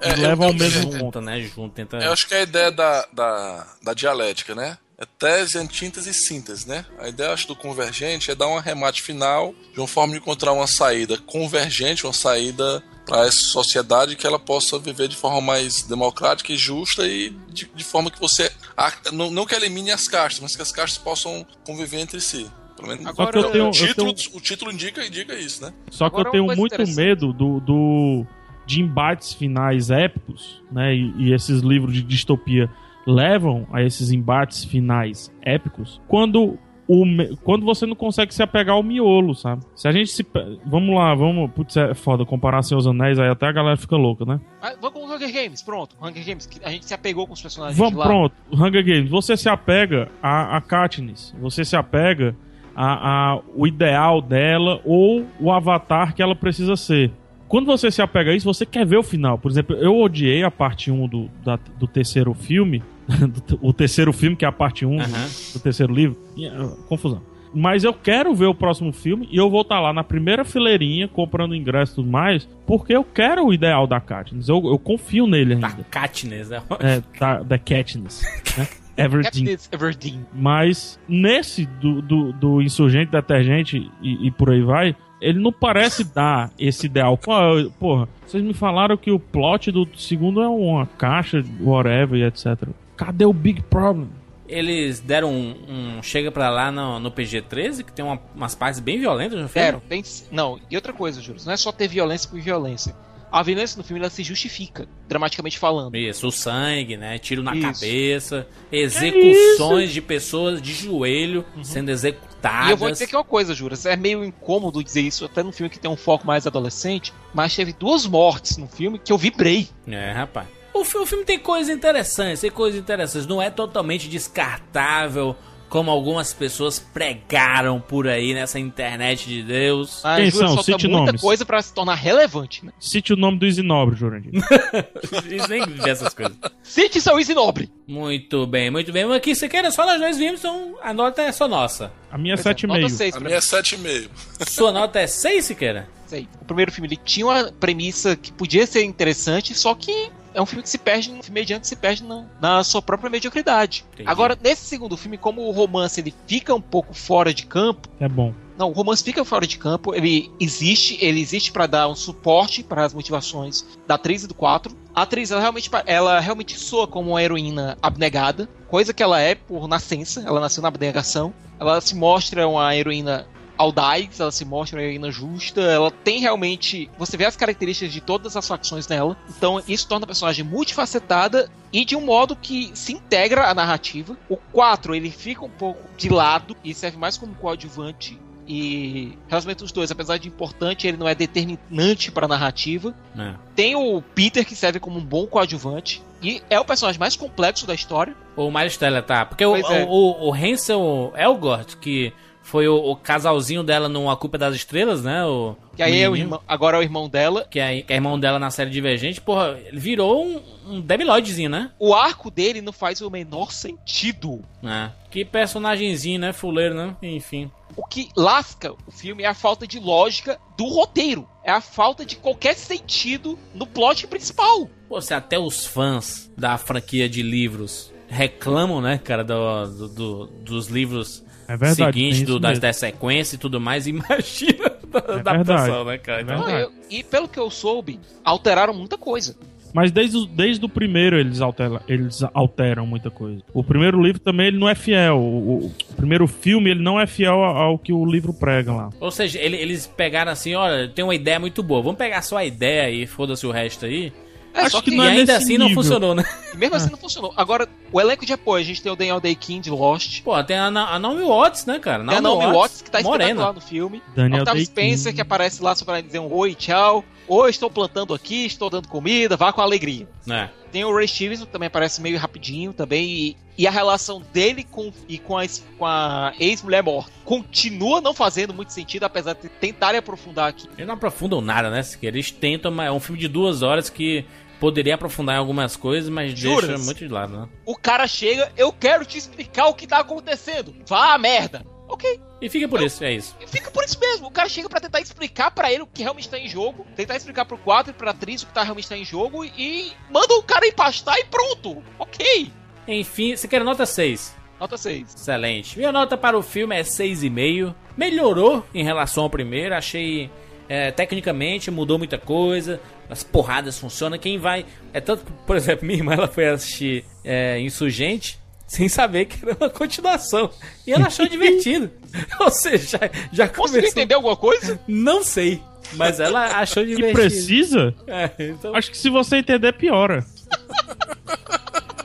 É, leva ao mesmo ponto. né? Junto, tenta... Eu acho que é a ideia da, da, da dialética, né? É tese, antítese e síntese, né? A ideia, acho, do convergente é dar um arremate final de uma forma de encontrar uma saída convergente, uma saída para essa sociedade que ela possa viver de forma mais democrática e justa e de, de forma que você. a- não, não que elimine as castas, mas que as castas possam conviver entre si. Pelo menos Só que eu tenho- o, eu título, tenho- o título indica, indica isso, né? Só que Agora, eu tenho muito medo do, do- de embates finais épicos, né? E, e esses livros de distopia levam a esses embates finais épicos quando o, quando você não consegue se apegar ao miolo, sabe? Se a gente se. Vamos lá, vamos. Putz, é foda comparar seus anéis, aí até a galera fica louca, né? Ah, Vamos com o Hunger Games, pronto. Hunger Games, que a gente se apegou com os personagens Vamos, lá. pronto. Hunger Games. Você se apega a, a Katniss. Você se apega a, a o ideal dela ou o avatar que ela precisa ser. Quando você se apega a isso, você quer ver o final. Por exemplo, eu odiei a parte 1 do, da- do terceiro filme. do o terceiro filme, que é a parte 1 do- Aham. do, terceiro livro. Ah, confusão. Mas eu quero ver o próximo filme e eu vou estar lá na primeira fileirinha comprando ingresso e tudo mais, porque eu quero o ideal da Katniss. Eu, eu confio nele ainda. Da Katniss, né? É, da, da Katniss. Né? Katniss Everdeen. Mas nesse do, do, do insurgente detergente e, e por aí vai, ele não parece dar esse ideal. Pô, Porra, vocês me falaram que o plot do segundo é uma caixa, whatever e etc. Cadê o Big Problem? Eles deram um, um chega pra lá no, no PG-13, que tem uma- umas partes bem violentas no filme. Deram, tem, não, e outra coisa, Júlio, não é só ter violência por violência. A violência no filme ela se justifica, dramaticamente falando. Isso, o sangue, né? Tiro na Isso. cabeça, execuções de pessoas de joelho sendo executadas. E eu vou dizer que é uma coisa, Júlio, é meio incômodo dizer isso até num filme que tem um foco mais adolescente, mas teve duas mortes no filme que eu vibrei. É, rapaz. O, fi- o filme tem coisas interessantes, tem coisas interessantes. Não é totalmente descartável, como algumas pessoas pregaram por aí nessa internet de Deus. Mas, Quem Júlio, são? Cite muita nomes. coisa pra se tornar relevante, né? Cite o nome do Isinobre, Jurandir. Eles nem vê essas coisas. Cite seu Easy Nobre. Muito bem, muito bem. Mas aqui, você quer? Só nós dois vimos, então a nota é só nossa. A minha é Pois é, nota 7,5. 6 A minha é 7,5. Sua nota é 6, Siqueira? Sei. O primeiro filme ele tinha uma premissa que podia ser interessante, só que é um filme que se perde, um filme mediano que se perde na, na sua própria mediocridade. Entendi. Agora, nesse segundo filme, como o romance ele fica um pouco fora de campo, É bom. não, o romance fica fora de campo, ele existe, ele existe pra dar um suporte para as motivações da atriz e do 4. A atriz, ela realmente, ela realmente soa como uma heroína abnegada, coisa que ela é por nascença, ela nasceu na abnegação. Ela se mostra uma heroína audaz, ela se mostra uma heroína justa, ela tem realmente. Você vê as características de todas as facções nela. Então isso torna a personagem multifacetada e de um modo que se integra à narrativa. O 4, ele fica um pouco de lado e serve mais como coadjuvante. E relacionamento dos dois, apesar de importante, ele não é determinante para a narrativa. É. Tem o Peter, que serve como um bom coadjuvante. E é o personagem mais complexo da história. O Teller, tá. Porque o, é. o, o Hansel Elgort, que foi o, o casalzinho dela no A Culpa das Estrelas, né? O, Que aí é o irmão, agora é o irmão dela. Que é, que é irmão dela na série Divergente. Porra, ele virou um, um debiloidezinho, né? O arco dele não faz o menor sentido. É. Que personagemzinho, né? Fuleiro, né? Enfim. O que lasca o filme é a falta de lógica do roteiro. É a falta de qualquer sentido no plot principal. Pô, se até os fãs da franquia de livros reclamam, né, cara, do, do- do- dos livros É verdade, seguintes, tem do, das, das sequências e tudo mais, imagina da É adaptação, verdade. né, cara? É Então, verdade. eu- e pelo que eu soube, alteraram muita coisa. Mas desde, o- desde o primeiro eles alteram, eles alteram muita coisa. O primeiro livro também ele não é fiel. O, o- o primeiro filme ele não é fiel ao, ao que o livro prega lá. Ou seja, ele- eles pegaram assim, olha, tem uma ideia muito boa, vamos pegar só a ideia e foda-se o resto aí. É, Acho só que que, não e é ainda assim não nível. funcionou, né? e mesmo assim não funcionou. Agora, o elenco de apoio, a gente tem o Daniel Day-Kim de Lost. Pô, tem a, Na- a Naomi Watts, né, cara? Tem a Naomi Watts, que tá morena. espetacular no filme. Daniel Octavio. Spencer, que aparece lá só pra dizer um oi, tchau. Oi, estou plantando aqui, estou dando comida, vá com alegria. É. Tem o Ray Stevenson, que também aparece meio rapidinho também. E, e a relação dele com, e com a, com a ex-mulher morta continua não fazendo muito sentido, apesar de tentarem aprofundar aqui. Eles não aprofundam nada, né? Eles tentam, mas é um filme de duas horas que poderia aprofundar em algumas coisas, mas Juras? deixa muito de lado, né? O cara chega, eu quero te explicar o que tá acontecendo. Vá a merda. Ok, E fica por isso, é isso. E fica por isso mesmo. O cara chega pra tentar explicar pra ele o que realmente tá em jogo, tentar explicar pro 4 e pra atriz o que tá realmente tá em jogo e manda o cara empastar e pronto. Ok. Enfim, você quer nota 6. Nota 6. Excelente. Minha nota para o filme é 6,5. Melhorou em relação ao primeiro. Achei. é, tecnicamente mudou muita coisa. As porradas funcionam. Quem vai. É tanto por exemplo, minha irmã ela foi assistir é, Insurgente sem saber que era uma continuação. E ela achou divertido. Ou seja, já, começou. entender alguma coisa? Não sei. Mas ela achou E divertido. precisa? É, então- Acho que se você entender, piora.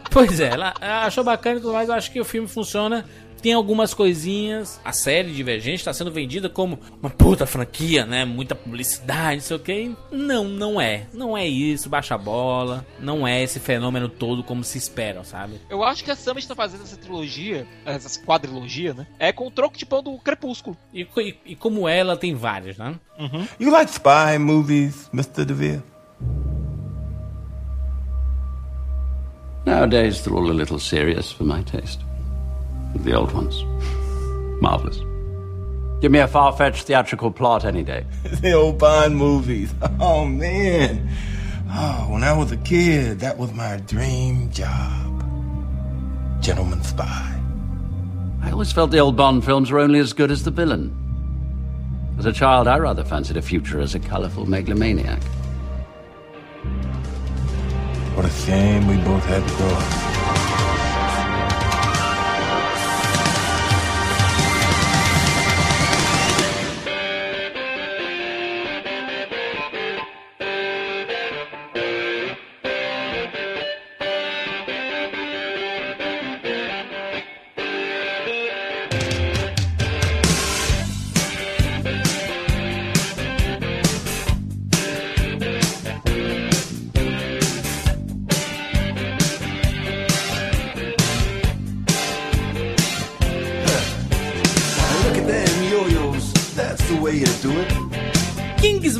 Pois é, ela ela achou bacana e tudo mais. Eu acho que o filme funciona. Tem algumas coisinhas. A série Divergente está sendo vendida como uma puta franquia, né? Muita publicidade, não sei o que. Não, não é. Não é isso, baixa a bola. Não é esse fenômeno todo como se espera, sabe? Eu acho que a Summit tá fazendo essa trilogia, essa quadrilogia, né? É com o troco de pão do Crepúsculo. E, e- e como ela, tem vários, né? You like spy movies, Mr. DeVere? Nowadays, they're all a little serious for my taste. The old ones. Marvelous. Give me a far fetched theatrical plot any day. the old Bond movies. Oh, man. Oh, when I was a kid, that was my dream job. Gentleman spy. I always felt the old Bond films were only as good as the villain. As a child, I rather fancied a future as a colourful megalomaniac. What a shame we both had to grow up.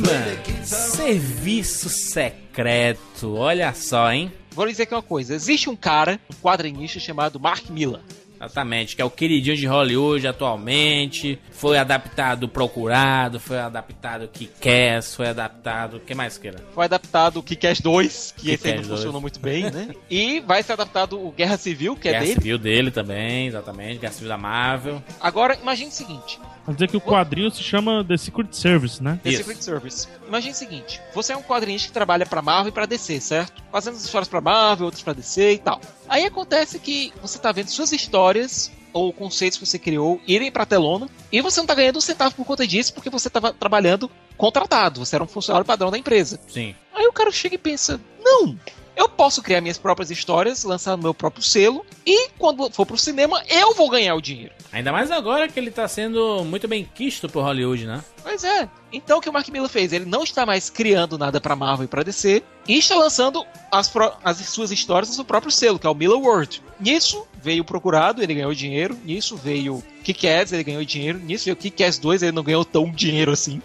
Kingsman, serviço secreto. Olha só, hein? Vou lhe dizer aqui uma coisa. Existe um cara, um quadrinista chamado Mark Miller. Exatamente, que é o queridinho de Hollywood atualmente. Foi adaptado Procurado, foi adaptado Kick-Ass, foi adaptado. O que mais queira? Foi adaptado o Kick-Ass 2, que esse aí não Kick-Ass 2. funcionou muito bem, né? E vai ser adaptado o Guerra Civil, que é Guerra dele. Civil dele também, exatamente. Guerra Civil da Marvel. Agora, imagine o seguinte. Quer dizer que o quadrinho se chama The Secret Service, né? The Secret Service. Imagine o seguinte: você é um quadrinista que trabalha pra Marvel e pra DC, certo? Fazendo as histórias pra Marvel, outras pra DC e tal. Aí acontece que você tá vendo suas histórias ou conceitos que você criou irem pra telona e você não tá ganhando um centavo por conta disso porque você tava trabalhando contratado, você era um funcionário padrão da empresa. Sim. Aí o cara chega e pensa: não, eu posso criar minhas próprias histórias, lançar meu próprio selo e quando for pro cinema eu vou ganhar o dinheiro. Ainda mais agora que ele tá sendo muito bem quisto por Hollywood, né? Pois é. Então o que o Mark Miller fez? Ele não está mais criando nada pra Marvel e pra DC e está lançando as, as suas histórias no seu próprio selo, que é o Miller World. Nisso veio o Procurado, ele ganhou dinheiro. Nisso veio Kick-Ass, ele ganhou dinheiro. Nisso veio Kick-Ass 2, ele não ganhou tão dinheiro assim.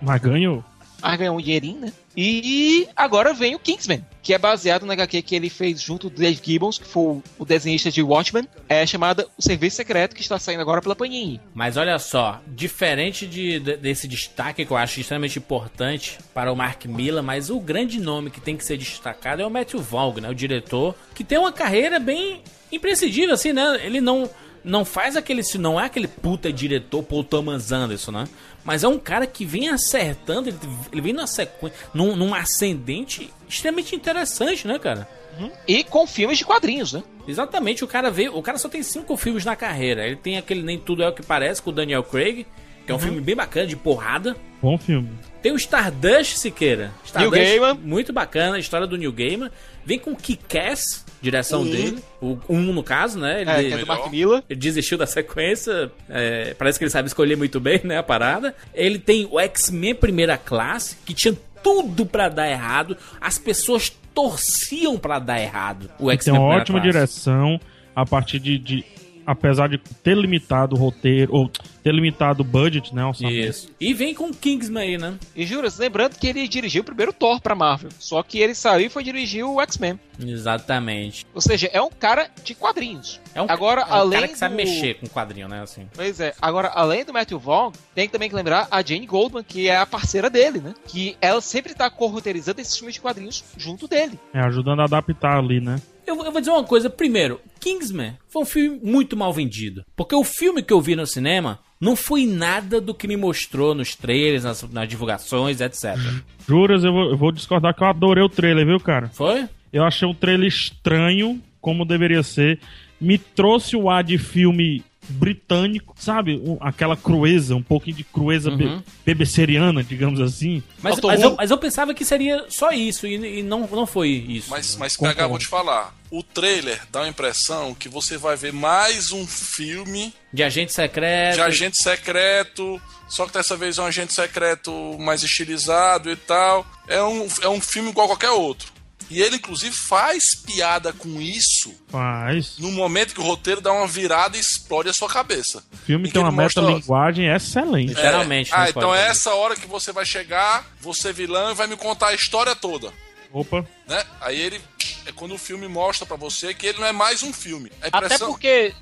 Mas ganhou. Mas ganhou um dinheirinho, né? E agora vem o Kingsman, que é baseado na HQ que ele fez junto do Dave Gibbons, que foi o- desenhista de Watchmen, é chamada O Serviço Secreto, que está saindo agora pela Panini. Mas olha só, diferente de, de- desse destaque que eu acho extremamente importante para o Mark Miller, mas o grande nome que tem que ser destacado é o Matthew Vaughn, né? O diretor, que tem uma carreira bem imprescindível, assim, né? Ele não, não faz aquele... Não é aquele puta diretor Paul Thomas Anderson, né? Mas é um cara que vem acertando, ele, ele vem numa sequência, num, num ascendente extremamente interessante, né, cara? E com filmes de quadrinhos, né? Exatamente, o cara veio. O cara só tem cinco filmes na carreira. Ele tem aquele Nem Tudo É o que Parece com o Daniel Craig, que é um filme bem bacana, de porrada. Bom filme. Tem o Stardust, Siqueira. Stardust, Neil Gaiman. Muito bacana, a história do Neil Gaiman. Vem com Kick-Ass, direção Uhum. dele. O 1 um, no caso, né? Ele, É, que é do Mark Miller. ele desistiu da sequência. é, parece que ele sabe escolher muito bem, né? A parada. Ele tem o X-Men Primeira Classe, que tinha tudo pra dar errado. As pessoas torciam pra dar errado. O Tem X-Men uma Primeira ótima Classe. direção a partir de, de- Apesar de ter limitado o roteiro, ou ter limitado o budget, né? orçamento. Isso. E vem com Kingsman aí, né? E juras, lembrando que ele dirigiu o primeiro Thor pra Marvel. Só que ele saiu e foi dirigir o X-Men. Exatamente. Ou seja, é um cara de quadrinhos. É um, agora, é um além cara que sabe do- mexer com quadrinho, né? Assim. Pois é. Agora, além do Matthew Vaughn, tem também que lembrar a Jane Goldman, que é a parceira dele, né? Que ela sempre tá corroteirizando esses filmes de quadrinhos junto dele. É, ajudando a adaptar ali, né? Eu, eu vou dizer uma coisa. Primeiro, Kingsman foi um filme muito mal vendido. Porque o filme que eu vi no cinema não foi nada do que me mostrou nos trailers, nas, nas divulgações, etc. Juras, eu vou, eu vou discordar que eu adorei o trailer, viu, cara? Foi? Eu achei o trailer estranho, como deveria ser. Me trouxe o ar de filme britânico, sabe? Um- aquela crueza, um pouquinho de crueza Uhum. bebeceriana, digamos assim. Mas, mas eu, mas eu pensava que seria só isso e, e não, não foi isso. Mas, mas Concordo. PH, vou te falar. O trailer dá a impressão que você vai ver mais um filme De agente secreto. de agente secreto, só que dessa vez é um agente secreto mais estilizado e tal. É um, é um filme igual a qualquer outro. E ele, inclusive, faz piada com isso Faz. no momento que o roteiro dá uma virada e explode a sua cabeça. O filme Em tem uma metalinguagem excelente. Literalmente, É. não Ah, então é essa hora que você vai chegar, você vilão, e vai me contar a história toda. Opa. Né? Aí ele. É quando o filme mostra pra você que ele não é mais um filme. A Até porque,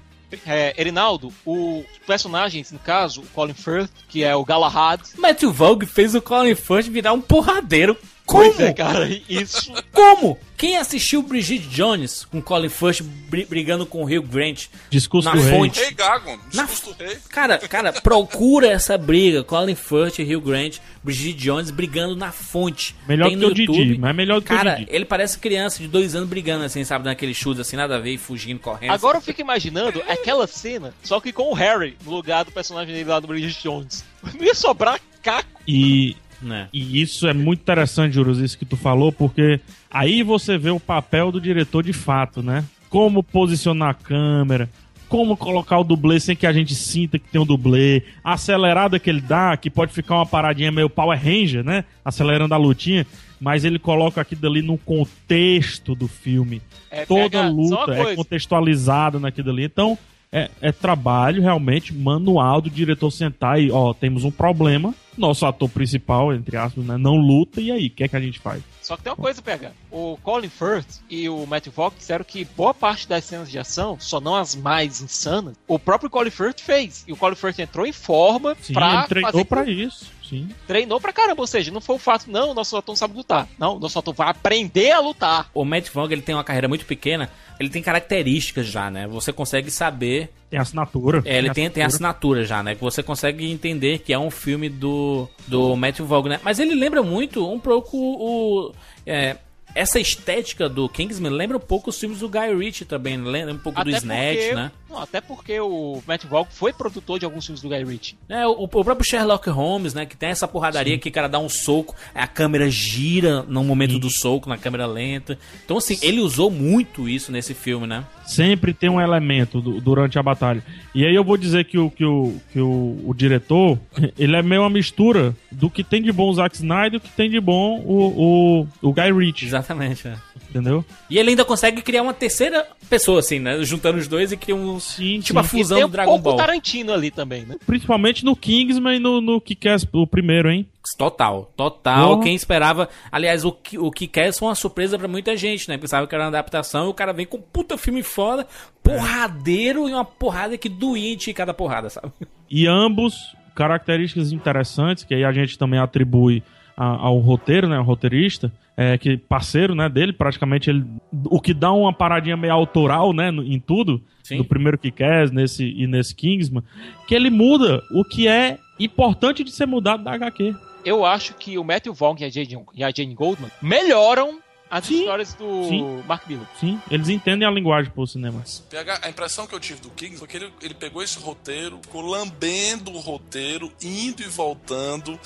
é, Erinaldo, os personagens, no caso, o Colin Firth, que é o Galahad. Matthew Vaughn fez o Colin Firth virar um porradeiro. Como? Pois é, cara, isso. Como? Quem assistiu Bridget Jones com Colin Firth bri- brigando com o Hugh Grant Discurso na do rei. fonte? Rei Gagon, Na- discurso do rei. Cara, cara, procura essa briga. Colin Firth, Hugh Grant, Bridget Jones brigando na fonte. Melhor Tem que no o Didi, YouTube. mas melhor que o Cara, Didi. ele parece criança de dois anos brigando assim, sabe? Naquele chute assim, nada a ver, e fugindo, correndo. Agora eu fico imaginando aquela cena, só que com o Harry no lugar do personagem dele lá do Bridget Jones. Não ia sobrar caco. E, Né? e isso é muito interessante, Juros, isso que tu falou, porque aí você vê o papel do diretor de fato, né? Como posicionar a câmera, como colocar o dublê sem que a gente sinta que tem um dublê, a acelerada que ele dá, que pode ficar uma paradinha meio Power Ranger, né? Acelerando a lutinha, mas ele coloca aquilo dali no contexto do filme. É, Toda luta é contextualizada naquilo ali. Então, é, é trabalho realmente manual do diretor sentar e, ó, temos um problema. Nosso ator principal, entre aspas, né, não luta, e aí, o que é que a gente faz? Só que tem uma coisa, PH. O Colin Firth e o Matthew Vaughn disseram que boa parte das cenas de ação, só não as mais insanas, o próprio Colin Firth fez. E o Colin Firth entrou em forma Sim, pra ele treinou fazer pra isso. Sim. treinou pra caramba, ou seja, não foi o fato, não, o nosso ator não sabe lutar. Não, o nosso ator vai aprender a lutar. O Matt Vaughn, ele tem uma carreira muito pequena, ele tem características já, né? Você consegue saber Tem assinatura. É, ele tem, tem assinatura já, né? Que você consegue entender que é um filme do, do Matthew Vaughn, né? Mas ele lembra muito um pouco o. é, essa estética do Kingsman lembra um pouco os filmes do Guy Ritchie também, lembra um pouco do Snatch, né? Não, até porque o Matt Vaughn foi produtor de alguns filmes do Guy Ritchie. É, o, o próprio Sherlock Holmes, né? Que tem essa porradaria que o cara dá um soco, a câmera gira no momento do soco, na câmera lenta. Então, assim, ele usou muito isso nesse filme, né? Sempre tem um elemento du- durante a batalha. E aí eu vou dizer que o, que o, que o, o diretor, ele é meio uma mistura do que tem de bom o Zack Snyder e o que tem de bom o, o, o Guy Ritchie. Exatamente, né? Entendeu? E ele ainda consegue criar uma terceira pessoa, assim, né? Juntando os dois e cria um. tipo a sim. fusão Tem do um Dragon pouco Ball. Tarantino ali também, né? Principalmente no Kingsman e no, no Kick-Ass, o primeiro, hein? Total, total. Quem esperava. Aliás, o, o Kick-Ass foi uma surpresa pra muita gente, né? Pensava que era uma adaptação e o cara vem com um puta filme foda, porradeiro e uma porrada que doía em cada porrada, sabe? E ambos características interessantes, que aí a gente também atribui a- ao roteiro, né? O roteirista, é, que parceiro né, dele, praticamente ele. O que dá uma paradinha meio autoral, né? no- em tudo. Sim. No primeiro Kick-Ass nesse, e nesse Kingsman. Que ele muda o que é importante de ser mudado da HQ. Eu acho que o Matthew Vaughn e a Jane, e a Jane Goldman melhoram as histórias do sim. Mark Miller. Sim, eles entendem a linguagem pro cinema. PH, a impressão que eu tive do King foi que ele, ele pegou esse roteiro, ficou lambendo o roteiro, indo e voltando,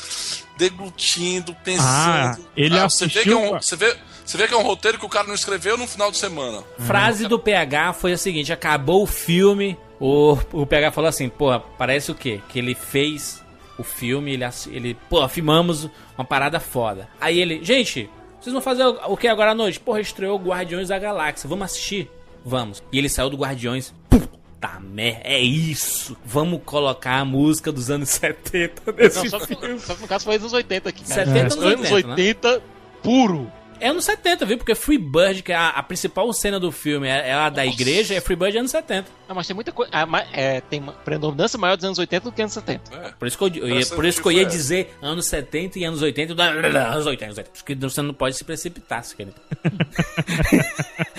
deglutindo, pensando. Ah, ele você, vê que é um, assistiu- você, vê, você vê que é um roteiro que o cara não escreveu no final de semana. Frase do PH foi a seguinte: acabou o filme. O, o PH falou assim: porra, parece o quê? Que ele fez o filme, ele, ele pô, filmamos uma parada foda. Aí ele, gente, vocês vão fazer o, que agora à noite? Porra, estreou Guardiões da Galáxia, vamos assistir? Vamos. E ele saiu do Guardiões. Puta merda, é isso. Vamos colocar a música dos anos 70 desse Não, só, que, só que no caso foi anos 80 aqui, cara. 70 anos anos 80, 80 puro. É anos 70, viu? Porque Freebird, que é a, a principal cena do filme, é, é a da igreja, é Freebird anos 70. Não, mas tem muita coisa. ah, é, tem uma predominância maior dos anos 80 do que anos 70. Por isso que eu, eu ia, por isso que eu ia diferente. dizer anos 70 e anos 80 e da- da- da- anos 80, anos 80. Porque você não pode se precipitar, se querido.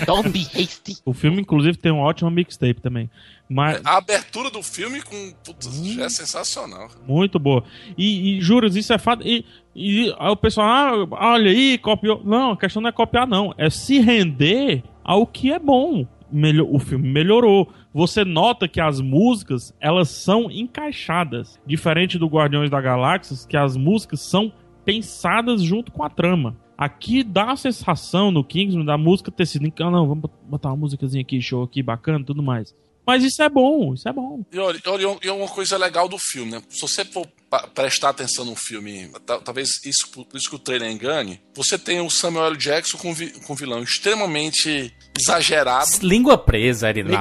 Don't be hasty. O filme, inclusive, tem um ótimo mixtape também. Mas, A abertura do filme com. Putz, já é sensacional. Muito boa. E, e juras, isso é fato. E, e aí o pessoal, ah, olha aí, copiou. Não, a questão não é copiar, não. É se render ao que é bom. Melhor, o filme melhorou. Você nota que as músicas, elas são encaixadas. Diferente do Guardiões da Galáxia, que as músicas são pensadas junto com a trama. Aqui dá a sensação no Kingsman da música ter sido. Ah, não, vamos botar uma músicazinha aqui, show aqui, bacana, tudo mais. Mas isso é bom, isso é bom. E olha, e uma coisa legal do filme, né? Se você for prestar atenção no filme, ta- talvez isso, por isso que o trailer engane, você tem o Samuel L. Jackson com, vi, com um vilão extremamente exagerado. Língua presa, Arinaldo.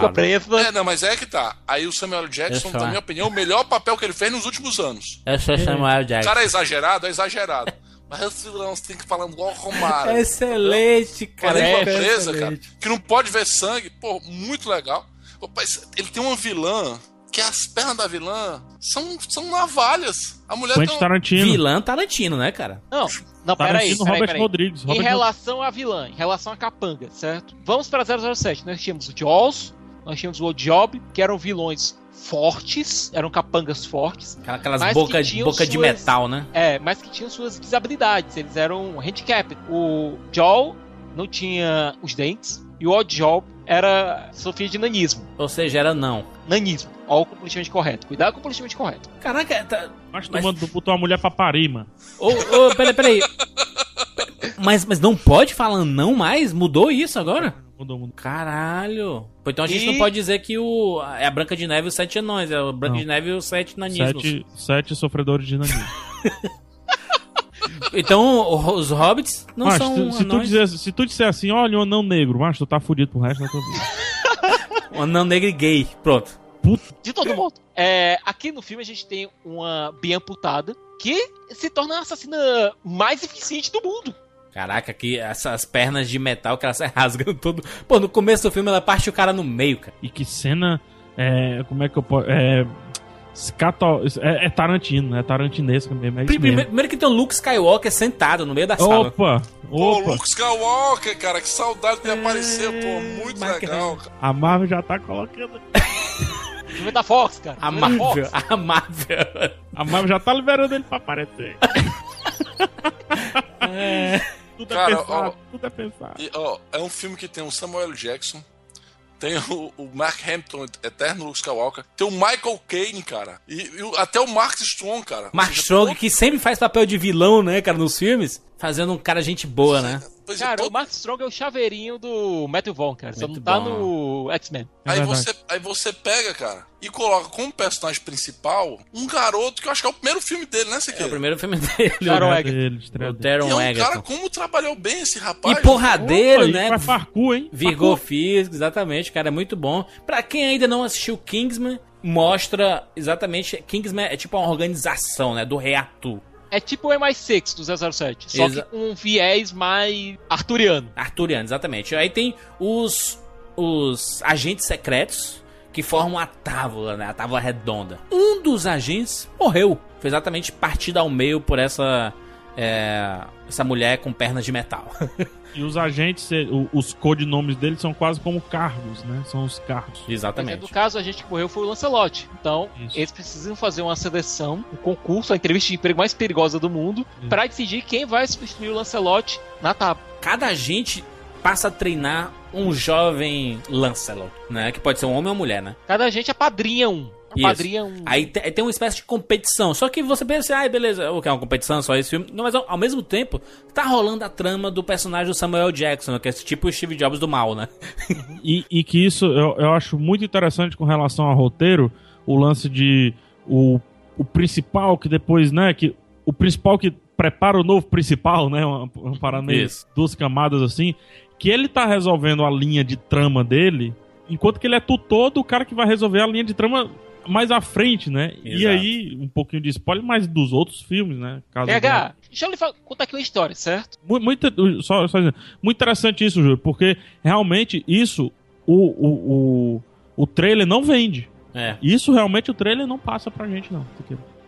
É, não, mas é que tá. Aí o Samuel L. Jackson, eu na minha opinião, o melhor papel que ele fez nos últimos anos. Eu sou Samuel O Jackson. cara é exagerado, é exagerado. Mas os vilões tem que falar igual o Romário. Excelente, cara. Cara, É, é presa, cara. Que não pode ver sangue. Pô, muito legal. Mas ele tem uma vilã que as pernas da vilã são, são navalhas. A mulher Quentin tem um- Tarantino. Vilã Tarantino, né, cara? Não, não, peraí. Tarantino, peraí, Robert peraí. Rodrigues, Em Robert relação à vilã, em relação à capanga, certo? Vamos pra 007. Nós tínhamos o Jaws, nós tínhamos o Old Job, que eram vilões fortes, eram capangas fortes. Aquelas mas boca, que tinham boca de metal, né? É, mas que tinham suas desabilidades. Eles eram handicap. O Joel não tinha os dentes. E o Odd Job era sofria de nanismo. Ou seja, era não. Nanismo. Olha o politicamente correto. Cuidado com o politicamente correto. Caraca, tá... Mas tu mandou- botou a mulher pra parir, mano. Ô, ô, peraí, peraí. Mas, mas não pode falar não mais? Mudou isso agora? Mudou, mudou. Caralho. Então a gente E- não pode dizer que o é a Branca de Neve e os Sete Anões. É a Branca Não. de Neve e os Sete Nanismos. Sete, sete sofredores de nanismo. Então o- os Hobbits não Mas, são tu- se, tu dizer, se tu disser assim, olha, um anão negro, mas tu tá fudido pro resto da tua vida. Um anão negro e gay. Pronto. De todo modo. É, aqui no filme a gente tem uma bem amputada que se torna a assassina mais eficiente do mundo. Caraca, que essas pernas de metal que ela sai rasgando todo. Pô, no começo do filme ela parte o cara no meio, cara. E que cena. É, como é que eu posso. É, escato- é, é Tarantino, é tarantinesco mesmo. É Primeiro, mesmo. primeiro que tem o Luke Skywalker sentado no meio da sala. Opa! Pô, Opa! Luke Skywalker, cara, que saudade de aparecer, pô, muito legal, cara. A Marvel já tá colocando. Filme da Fox, cara. A Marvel, a Marvel. A Marvel já tá liberando ele pra aparecer. É. Tudo Cara, é pensado, ó, tudo é pensado. E, ó, é um filme que tem o Samuel Jackson, tem o, o Mark Hampton, Eterno Luke Skywalker, tem o Michael Caine, cara, e, e até o Mark Strong, cara. Mark Strong, que sempre faz papel de vilão, né, cara, nos filmes, fazendo um cara gente boa, né? Pois é, Cara, todo- o Mark Strong é o chaveirinho do Matthew Vaughn, cara. Só Muito não tá bom. no X-Men. É Aí verdade. você, aí você pega, cara, e coloca como personagem principal um garoto que eu acho que é o primeiro filme dele, né, É Sequeira? o primeiro filme dele, Taron o, Egerton. O. E é Taron um cara Egerton. como trabalhou bem esse rapaz. E porradeiro, Opa, né? Parkour, hein? Virgou Parkour. físico, exatamente, cara, é muito bom. Pra quem ainda não assistiu Kingsman, mostra exatamente. Kingsman é tipo uma organização, né? Do reato. É tipo o MI6 do 007, só Exa- que com um viés mais arturiano. Arturiano, exatamente. Aí tem os, os agentes secretos que formam a tábua, né? A tábua redonda. Um dos agentes morreu. Foi exatamente partido ao meio por essa. é, essa mulher com pernas de metal. E os agentes, eh, os codinomes deles são quase como cargos, né? São os cargos. Mas, no exatamente. caso, a gente que morreu foi o Lancelot. Então, Isso. eles precisam fazer uma seleção, um concurso, a entrevista de emprego mais perigosa do mundo, pra decidir quem vai substituir o Lancelot na tábua. Cada agente passa a treinar um jovem Lancelot, né? Que pode ser um homem ou mulher, né? Cada agente apadrinha um. Isso. Apadrinha um. Aí te- aí tem uma espécie de competição. Só que você pensa, ai, beleza, o que é uma competição só esse filme? Não, mas ao, ao mesmo tempo, tá rolando a trama do personagem do Samuel Jackson, que é esse tipo o Steve Jobs do mal, né? E, e que isso eu, eu acho muito interessante com relação ao roteiro, o lance de o, o principal que depois, né, que o principal que prepara o novo principal, né, uma, uma parada meio Isso. duas camadas assim, que ele tá resolvendo a linha de trama dele, enquanto que ele é tutor do cara que vai resolver a linha de trama mais à frente, né? E Exato. aí, um pouquinho de spoiler, mas dos outros filmes, né? Caso PH, deixa eu lhe fa- contar aqui uma história, certo? Mu- Muito, só, só dizendo, muito interessante isso, Júlio, porque realmente isso o, o, o, o trailer não vende. É. Isso realmente o trailer não passa pra gente, não.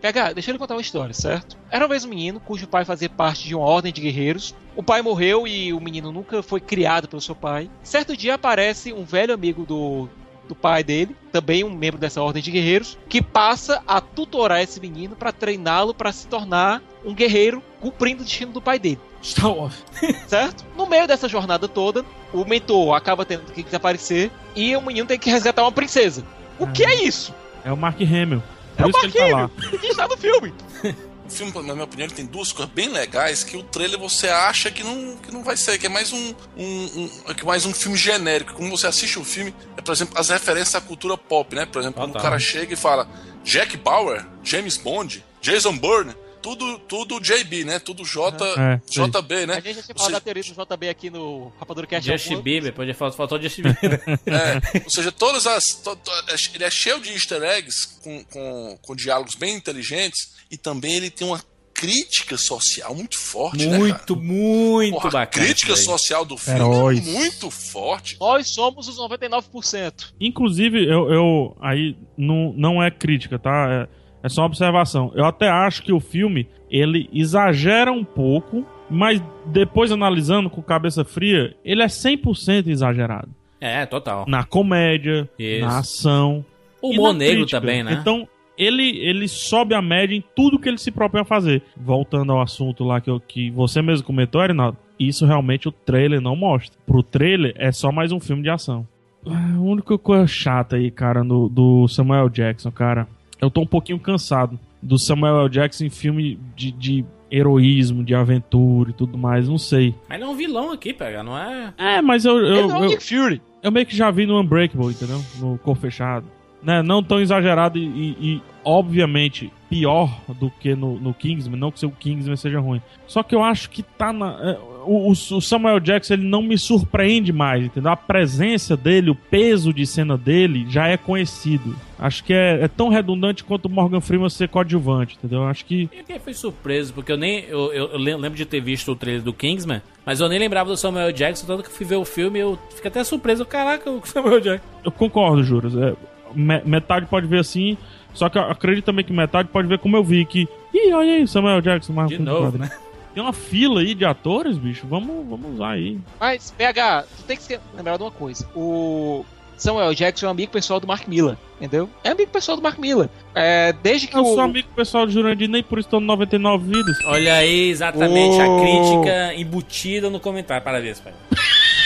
PH, deixa eu lhe contar uma história, certo? Era uma vez um menino cujo pai fazia parte de uma ordem de guerreiros. O pai morreu e o menino nunca foi criado pelo seu pai. Certo dia aparece um velho amigo do, do pai dele, também um membro dessa ordem de guerreiros, que passa a tutorar esse menino pra treiná-lo pra se tornar um guerreiro cumprindo o destino do pai dele. Star Wars. Certo? No meio dessa jornada toda, o mentor acaba tendo que desaparecer e o menino tem que resgatar uma princesa. O que é isso? É o Mark Hamill. Por É o que ele tá lá. Que está no filme. O filme, na minha opinião, ele tem duas coisas bem legais que o trailer você acha que não, que não vai ser, que é mais um, um, um- que é mais um filme genérico. Como você assiste o filme, é, por exemplo, as referências à cultura pop, né? Por exemplo, quando o cara chega e fala Jack Bauer, James Bond, Jason Bourne, tudo, tudo JB, né? Tudo J, É. JB, né? A gente já tinha falado seja, da teoria do JB aqui no Rapadura Cast. Justin Bieber, pode faltar faltou Justin Bieber. É, ou seja, todas as. to- to- ele é cheio de easter eggs com, com, com diálogos bem inteligentes e também ele tem uma crítica social muito forte, né? muito, muito Porra, a bacana. crítica isso daí. social do filme Heróis. é muito forte. Nós somos os 99%. Inclusive, eu, eu- aí não, não é crítica, tá? É, é só uma observação. Eu até acho que o filme ele exagera um pouco, mas depois analisando com cabeça fria, ele é 100% exagerado. É, total. Na comédia, Isso. na ação. O humor na negro crítica. também, né? Então, ele, ele sobe a média em tudo que ele se propõe a fazer. Voltando ao assunto lá que, eu- que você mesmo comentou, Arinaldo, isso realmente o trailer não mostra. Pro trailer é só mais um filme de ação. A única coisa chata aí, cara, no, do Samuel Jackson, cara, eu tô um pouquinho cansado do Samuel L. Jackson em filme de, de heroísmo, de aventura e tudo mais, não sei. Mas ele é um vilão aqui, pega, não é? É, mas eu. eu, não é o eu- Fury. eu meio que já vi no Unbreakable, entendeu? No Cor Fechado. Né? Não tão exagerado e, e- e, obviamente, pior do que no, no Kingsman. Não que o Kingsman seja ruim. Só que eu acho que tá na. é, O, o Samuel Jackson ele não me surpreende mais, entendeu? A presença dele, o peso de cena dele já é conhecido. Acho que é, é tão redundante quanto o Morgan Freeman ser coadjuvante, entendeu? Acho que. Eu fiquei foi surpreso, porque eu nem. Eu, eu- lembro de ter visto o trailer do Kingsman, mas eu nem lembrava do Samuel Jackson, tanto que eu fui ver o filme eu fiquei até surpreso. Caraca, o Samuel Jackson. Eu concordo, Juras. É, metade pode ver assim, só que eu acredito também que metade pode ver como eu vi, que. Ih, olha aí, Samuel Jackson, mais um De novo, né? Tem uma fila aí de atores, bicho. Vamos, vamos usar aí. Mas, PH, tu tem que lembrar de uma coisa. O Samuel Jackson é um amigo pessoal do Mark Miller, entendeu? É amigo pessoal do Mark Miller. É, desde que Eu o... sou amigo pessoal do Jurandir, nem por isso estou no 99 vidas. Olha aí, exatamente, a Oh. crítica embutida no comentário. Parabéns, pai.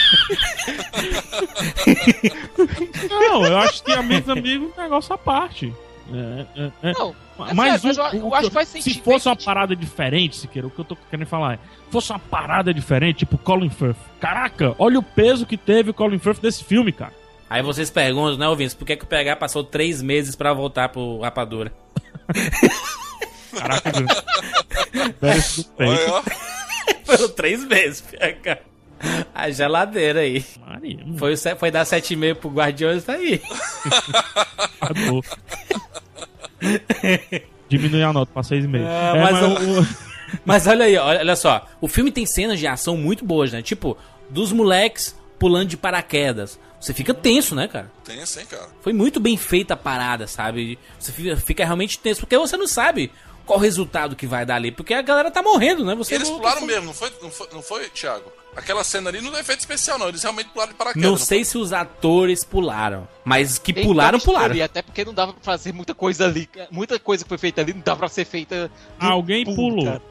Não, eu acho que amigos, amigos, é um negócio à parte. É, é, é. Não, é mas, sério, mas o- eu- eu acho que faz se sentido, fosse uma parada diferente, Siqueira, o que eu tô querendo falar é, fosse uma parada diferente, tipo Colin Firth. Caraca, olha o peso que teve o Colin Firth desse filme, cara. Aí vocês perguntam, né, ouvintes, por que, que o PH passou três meses pra voltar pro Rapadura? Caraca, Merece do peito. Olha, ó. Foram três meses, PH. A geladeira aí. Maria, Foi, foi dar 7,5 pro Guardiões, tá aí. Acabou. Diminui a nota pra 6,5. Ah, É, mas, mas o- mas olha aí, olha, olha só. O filme tem cenas de ação muito boas, né? Tipo, dos moleques pulando de paraquedas. Você fica tenso, né, cara? Tem sim, cara. Foi muito bem feita a parada, sabe? Você fica, fica realmente tenso, porque você não sabe qual o resultado que vai dar ali. Porque a galera tá morrendo, né? Você Eles não- pularam mesmo, não foi, não, foi, não foi, Thiago? Aquela cena ali não é efeito especial, não. Eles realmente pularam de paraquedas. Não sei se os atores pularam, mas que Tem pularam, muita pularam. mistura, e Até porque não dava pra fazer muita coisa ali. Muita coisa que foi feita ali não dava pra ser feita. Alguém pulo, pulou. cara.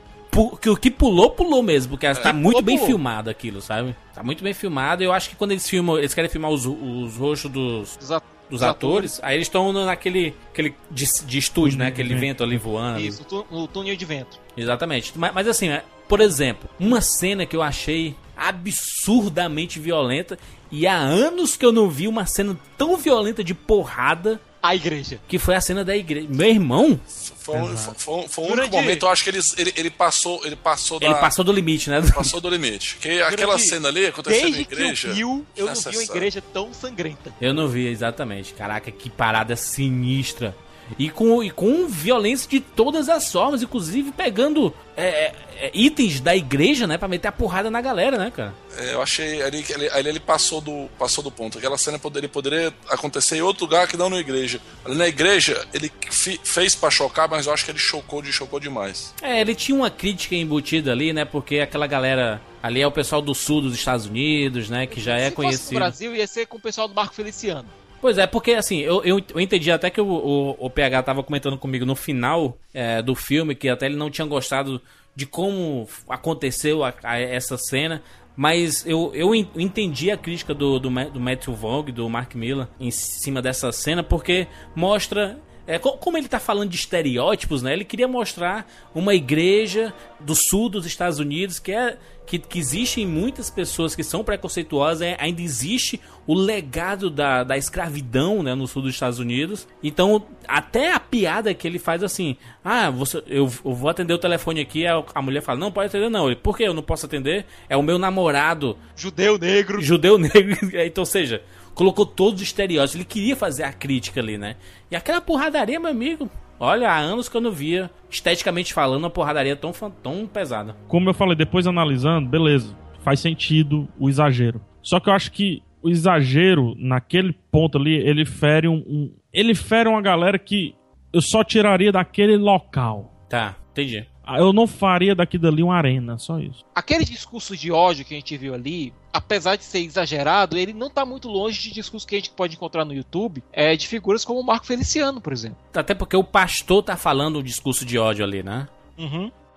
Que o que pulou, pulou mesmo, porque tá muito pulou, bem pulou. filmado aquilo, sabe? Tá muito bem filmado. Eu acho que quando eles filmam, eles querem filmar os, os rostos dos, Dos, dos dos atores, aí eles estão naquele aquele de, de estúdio, né? Aquele Uhum. vento ali voando. Isso, no túnel de vento. Exatamente. Mas, mas assim, né, por exemplo, uma cena que eu achei absurdamente violenta e há anos que eu não vi uma cena tão violenta de porrada A igreja. que foi a cena da igreja. Meu irmão, Foi, um- foi, foi- foi o único momento, eu acho que eles, ele, ele passou, ele passou da, ele passou do limite, né? passou do limite. Que aquela Jurandir, cena ali acontecendo na Desde igreja. que eu vi, eu não vi uma igreja tão sangrenta. Eu não vi exatamente. Caraca, que parada sinistra. E com, e com violência de todas as formas, inclusive pegando é, é, itens da igreja, né? Pra meter a porrada na galera, né, cara? É, eu achei ali que ele, ali ele passou do, passou do ponto. Aquela cena poderia, poderia acontecer em outro lugar que não na igreja. Ali na igreja, ele fi- fez pra chocar, mas eu acho que ele chocou, de chocou demais. É, ele tinha uma crítica embutida ali, né? Porque aquela galera ali é o pessoal do sul dos Estados Unidos, né? Que já é Se fosse no conhecido. Brasil, ia ser com o pessoal do Marco Feliciano. Pois é, porque assim, eu, eu, eu entendi até que o, o, o PH tava comentando comigo no final é, do filme, que até ele não tinha gostado de como aconteceu a- a essa cena. Mas eu, eu en- entendi a crítica do, do, do Matthew Vaughn, do Mark Miller, em cima dessa cena, porque mostra. É, co- como ele tá falando de estereótipos, né? Ele queria mostrar uma igreja do sul dos Estados Unidos que é. Que, que existem muitas pessoas que são preconceituosas, é, ainda existe o legado da, da escravidão né, no sul dos Estados Unidos. Então, até a piada que ele faz assim: Ah, você, eu, eu vou atender o telefone aqui. A, a mulher fala: Não, pode atender, não. Ele, Por que eu não posso atender? É o meu namorado Judeu negro. judeu negro. então, ou seja, colocou todos os estereótipos. Ele queria fazer a crítica ali, né? E aquela porradaria, meu amigo. Olha, há anos que eu não via, esteticamente falando, uma porradaria tão, tão pesada. Como eu falei, depois analisando, beleza, faz sentido o exagero. Só que eu acho que o exagero, naquele ponto ali, ele fere um. um- ele fere uma galera que eu só tiraria daquele local. Tá, entendi. Ah, Eu não faria daqui dali uma arena, só isso. Aquele discurso de ódio que a gente viu ali, apesar de ser exagerado, ele não tá muito longe de discurso que a gente pode encontrar no YouTube, é de figuras como o Marco Feliciano, por exemplo. Até porque o pastor tá falando o discurso de ódio ali, né?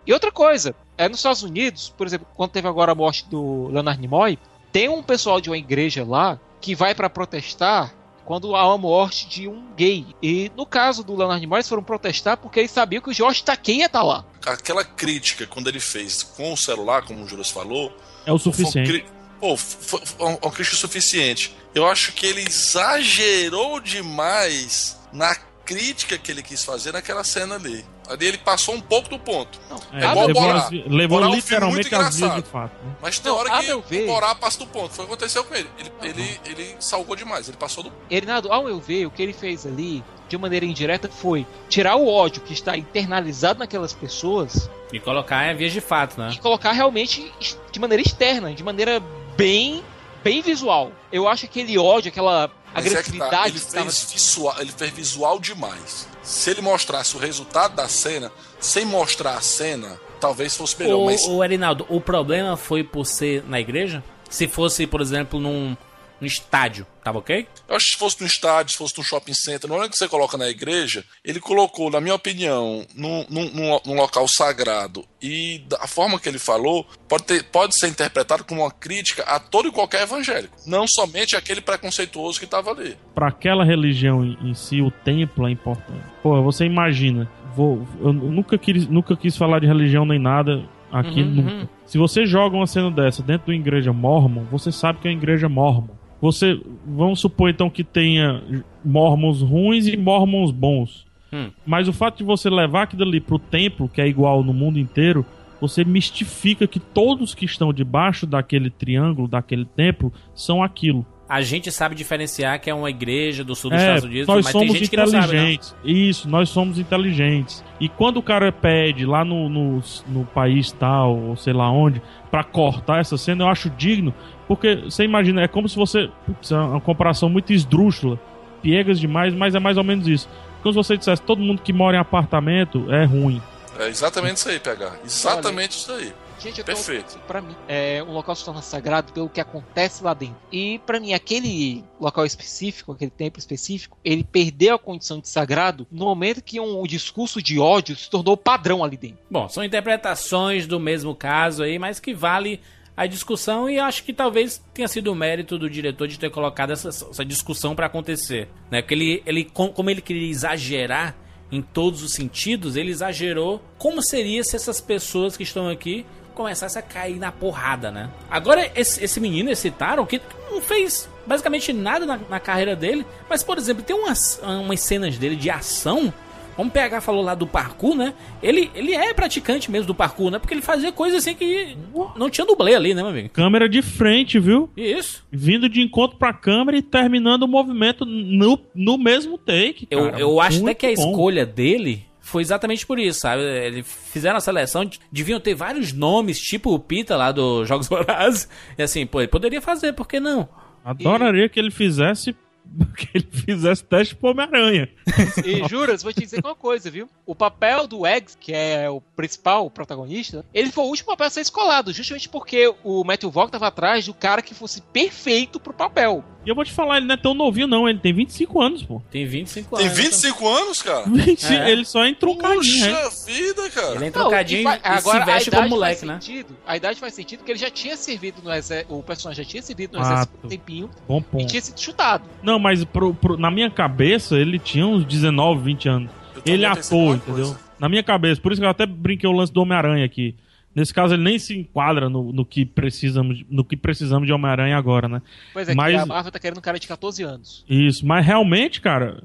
E outra coisa, é nos Estados Unidos, por exemplo, quando teve agora a morte do Leonard Nimoy, tem um pessoal de uma igreja lá que vai pra protestar quando há uma morte de um gay. E no caso do Leonard eles foram protestar porque eles sabiam que o George Takei ia estar lá. Aquela crítica, quando ele fez com o celular, como o Juras falou, É o suficiente. pô, foi, uma crítica suficiente. Eu acho que ele exagerou demais na crítica que ele quis fazer naquela cena ali. Ali ele passou um pouco do ponto. É, É igual levou Borá. as levou Borá é um filme muito literalmente as vias engraçado. de fato. né? Mas tem Não, hora que meu ver- o Borá passa do ponto. Foi o que aconteceu com ele. Ele, ele, ele salgou demais, ele passou do Erinaldo, ao meu ver, o que ele fez ali, de maneira indireta, foi tirar o ódio que está internalizado naquelas pessoas E colocar em vias de fato, né? e colocar realmente de maneira externa, de maneira bem, bem visual. Eu acho que aquele ódio, aquela É que tá, agressividade ele, que estava fez visual, ele fez visual demais. Se ele mostrasse o resultado da cena, sem mostrar a cena, talvez fosse melhor. O, mas o Erinaldo, o problema foi por ser na igreja? Se fosse, por exemplo, num, No estádio, tava ok? Eu acho que se fosse no estádio, se fosse no shopping center, no momento que você coloca na igreja, ele colocou, na minha opinião, num, num, num- local sagrado. E da forma que ele falou, pode, ter- pode ser interpretado como uma crítica a todo e qualquer evangélico. Não somente aquele preconceituoso que estava ali. Pra aquela religião em, em si, o templo é importante. Pô, você imagina, vou, eu nunca quis, nunca quis falar de religião nem nada aqui Uhum, nunca. uhum. Se você joga uma cena dessa dentro de uma igreja mormon, você sabe que é uma igreja mormon. Você, vamos supor então que tenha mormons ruins e mormons bons. Hum. Mas o fato de você levar aquilo ali pro templo, que é igual no mundo inteiro, você mistifica que todos que estão debaixo daquele triângulo, daquele templo, são aquilo. A gente sabe diferenciar que é uma igreja do sul dos É, Estados Unidos, nós mas somos tem gente que não sabe, não. inteligentes. Isso, nós somos inteligentes. E quando o cara pede lá no, no, no país tal, ou sei lá onde, pra cortar essa cena, eu acho digno. Porque você imagina, é como se você. Putz, é uma comparação muito esdrúxula, piegas demais, mas é mais ou menos isso. Como se você dissesse: todo mundo que mora em apartamento é ruim. É exatamente isso aí, PH. Exatamente isso aí. Gente, eu tô, Perfeito. Pra mim, é, um local se torna sagrado pelo que acontece lá dentro. E pra mim, aquele local específico, aquele templo específico, ele perdeu a condição de sagrado no momento que um discurso de ódio se tornou padrão ali dentro. Bom, são interpretações do mesmo caso aí, mas que vale a discussão e acho que talvez tenha sido o mérito do diretor de ter colocado essa, essa discussão pra acontecer, né? Porque ele, ele com- como ele queria exagerar em todos os sentidos, ele exagerou como seria se essas pessoas que estão aqui começassem a cair na porrada, né? Agora esse, esse menino, esse Taron, que não fez basicamente nada na, na carreira dele, mas por exemplo, tem umas, umas cenas dele de ação como o PH falou lá do parkour, né? Ele, ele é praticante mesmo do parkour, né? Porque ele fazia coisas assim que não tinha dublê ali, né, meu amigo? Câmera de frente, viu? Isso. Vindo de encontro pra câmera e terminando o movimento no, no mesmo take. Eu, cara. eu acho até Muito que a bom. escolha dele foi exatamente por isso, sabe? Eles fizeram a seleção, de- deviam ter vários nomes, tipo o Pita lá do Jogos Vorazes. E assim, pô, ele poderia fazer, por que não? Adoraria que ele fizesse que ele fizesse teste pro Homem-Aranha. E juras, vou te dizer uma coisa, viu? O papel do Eggs, que é o principal o protagonista, ele foi o último papel a ser escolado, justamente porque o Matthew Vaughn tava atrás do cara que fosse perfeito pro papel. E eu vou te falar, ele não é tão novinho, não. Ele tem 25 anos, pô. Tem 25 Tem anos. 25 anos, cara? 25, É. Ele só é entroncadinho, né? Puxa vida, cara. Ele é Não, trocadinho e e, se agora, a veste idade como moleque, faz né? sentido, A idade faz sentido porque ele já tinha servido no exército, o personagem já tinha servido no Ah, exército por um tempinho Bom e ponto. tinha sido chutado. Não, mas pro- pro- na minha cabeça ele tinha uns 19, 20 anos. Ele ator, uma entendeu? coisa. Na minha cabeça. Por isso que eu até brinquei o lance do Homem-Aranha aqui. Nesse caso, ele nem se enquadra no, no que, precisamos, no que precisamos de Homem-Aranha agora, né? Pois é, Mas- que a Marvel tá querendo um cara de 14 anos. Isso, mas realmente, cara,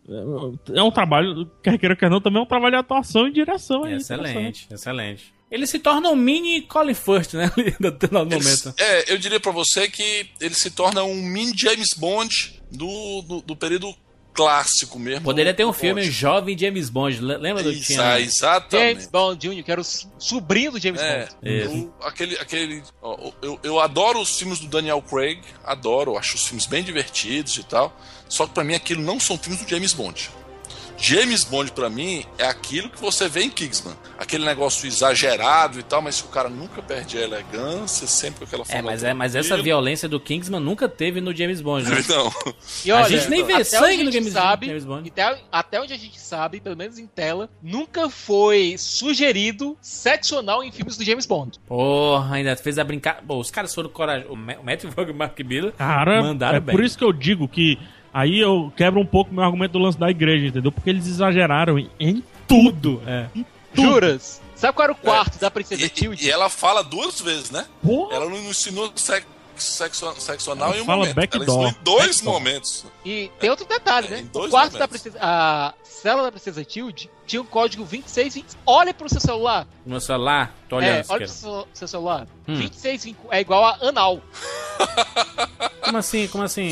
é um trabalho, quer queira, quer não, também é um trabalho de atuação e direção aí. interessante. Excelente, excelente. Ele se torna um mini Colin Firth, né? ali no no Ele- momento. é, eu diria pra você que ele se torna um mini James Bond do, do, do período clássico mesmo. Poderia ter um filme Bond. Jovem James Bond. le- Lembra do que Exa- tinha? exatamente. James Bond Jr., que era o sobrinho do James É, Bond. Isso. eu- aquele, aquele, ó, eu, eu adoro os filmes do Daniel Craig, adoro, acho os filmes bem divertidos e tal. Só que pra mim aquilo não são filmes do James Bond. James Bond pra mim é aquilo que você vê em Kingsman, aquele negócio exagerado e tal, mas que o cara nunca perde a elegância, sempre com aquela É, forma. mas, é, mas essa violência do Kingsman nunca teve no James Bond. Né? Não. E A olha, gente nem vê até sangue a no James- sabe, James Bond. Até, até onde a gente sabe, pelo menos em tela, nunca foi sugerido sexo anal em filmes do James Bond. Porra, ainda fez a brincar. Pô, os caras foram corajosos. O Ma- o Matthew Vaughn e o Mark Miller Cara, mandaram é bem. por isso que eu digo que aí eu quebro um pouco meu argumento do lance da igreja, entendeu? Porque eles exageraram em, em tudo. É. Tudo. Juras? Sabe qual era o quarto da Princesa E, Tilde? e ela fala duas vezes, né? Porra. Ela não ensinou sexo, sexo, sexo anal Ela em um fala momento. backdoor. Ela ensinou em dois Backdoor. momentos. E tem outro detalhe, É, né? em O dois quarto da momentos. princesa. A cela da Princesa Tilde tinha o código 2620. Olha pro seu celular. No meu celular, tô olhando. é, olha pro seu, seu celular. Hum. 2620 é igual a anal. Como assim? Como assim?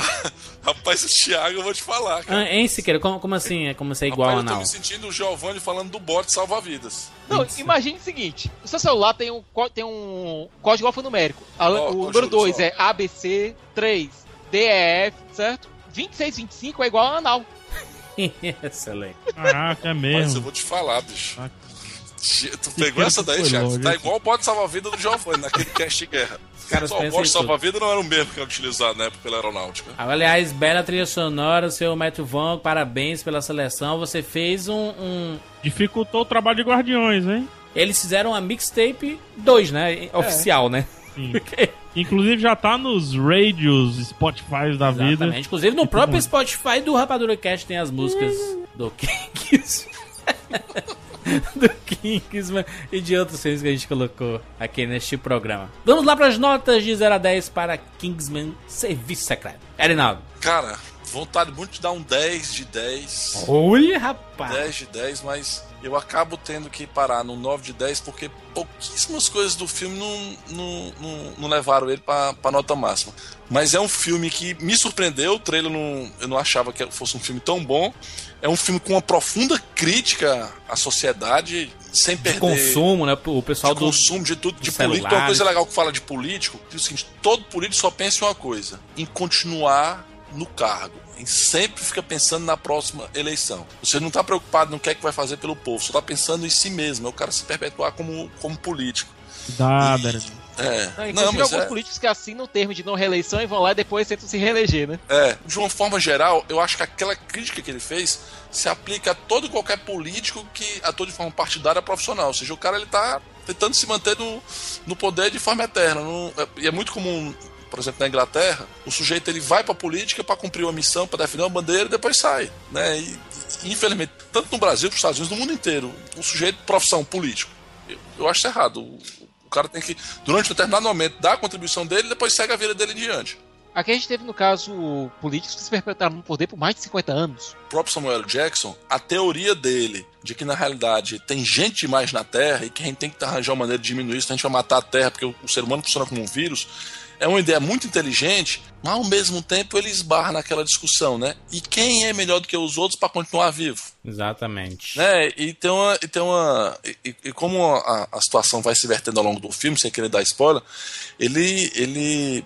Rapaz, esse Thiago eu vou te falar, cara. Ah, hein, Siqueira? Como, como assim? É como ser igual Rapaz, a eu tô me sentindo o Giovanni falando do bote salva-vidas. Não, imagine o seguinte: o seu celular tem um, tem um código alfanumérico. A- Ó, o número Júlio, 2 só. é ABC, 3, DEF, certo? 2625 é igual a anal. Excelente. Caraca, é Mas mesmo. eu vou te falar, bicho. Ah. Tu pegou essa daí, Thiago? Tá igual o bote salva-vida do Giovanni naquele cast de guerra. Os caras Só o pensam em bote tudo. salva-vida não era o mesmo que era utilizado na época pela aeronáutica. Aliás, bela trilha sonora, seu Matthew Vaughn, parabéns pela seleção. Você fez um, um- Dificultou o trabalho de Guardiões, hein? Eles fizeram uma mixtape 2, né? Oficial, né? Sim. Inclusive já tá nos radios, Spotify da vida. Exatamente. Inclusive no próprio Spotify do Rapadura Cast tem as músicas do Kings. do Kingsman e de outros filmes que a gente colocou aqui neste programa. Vamos lá para as notas de 0 a 10 para Kingsman Serviço Secreto. Erinaldo. Cara, vontade muito de dar um 10 de 10. Olha, rapaz. 10 de 10, mas eu acabo tendo que parar no 9 de 10 porque pouquíssimas coisas do filme não, não, não, não levaram ele pra nota máxima. Mas é um filme que me surpreendeu, o trailer não, eu não achava que fosse um filme tão bom. É um filme com uma profunda crítica à sociedade, sem De perder consumo, né? O pessoal de do. consumo de tudo, de dos político. Uma celulares. coisa legal que fala de político é o seguinte: todo político só pensa em uma coisa, em continuar no cargo. E sempre fica pensando na próxima eleição. Você não está preocupado no que é que vai fazer pelo povo, só está pensando em si mesmo. É o cara se perpetuar como, como político. Dá, Dara. É. Não, Não, inclusive mas alguns é, políticos que assinam o termo de não reeleição e vão lá e depois tentam se reeleger, né? é, de uma forma geral, eu acho que aquela crítica que ele fez se aplica a todo e qualquer político que atua de forma partidária profissional. Ou seja, o cara ele tá tentando se manter no, no poder de forma eterna. Não- é- e é muito comum, por exemplo, na Inglaterra, o sujeito ele vai pra política para cumprir uma missão, para defender uma bandeira e depois sai. Né? E, e, infelizmente, tanto no Brasil, nos Estados Unidos, no mundo inteiro, o sujeito, profissão, político, eu, eu acho isso errado. O, o cara tem que, durante um determinado momento, dar a contribuição dele e depois segue a vida dele em diante. Aqui a gente teve, no caso, políticos que se perpetuaram no poder por mais de 50 anos. O próprio Samuel. Jackson, a teoria dele de que na realidade tem gente demais na Terra e que a gente tem que arranjar uma maneira de diminuir isso, a gente vai matar a Terra porque o, o ser humano funciona como um vírus, é uma ideia muito inteligente, mas ao mesmo tempo ele esbarra naquela discussão, né? E quem é melhor do que os outros para continuar vivo? Exatamente. Né? E tem uma. E, tem uma e, e- como a, a situação vai se vertendo ao longo do filme, sem querer dar spoiler, ele. ele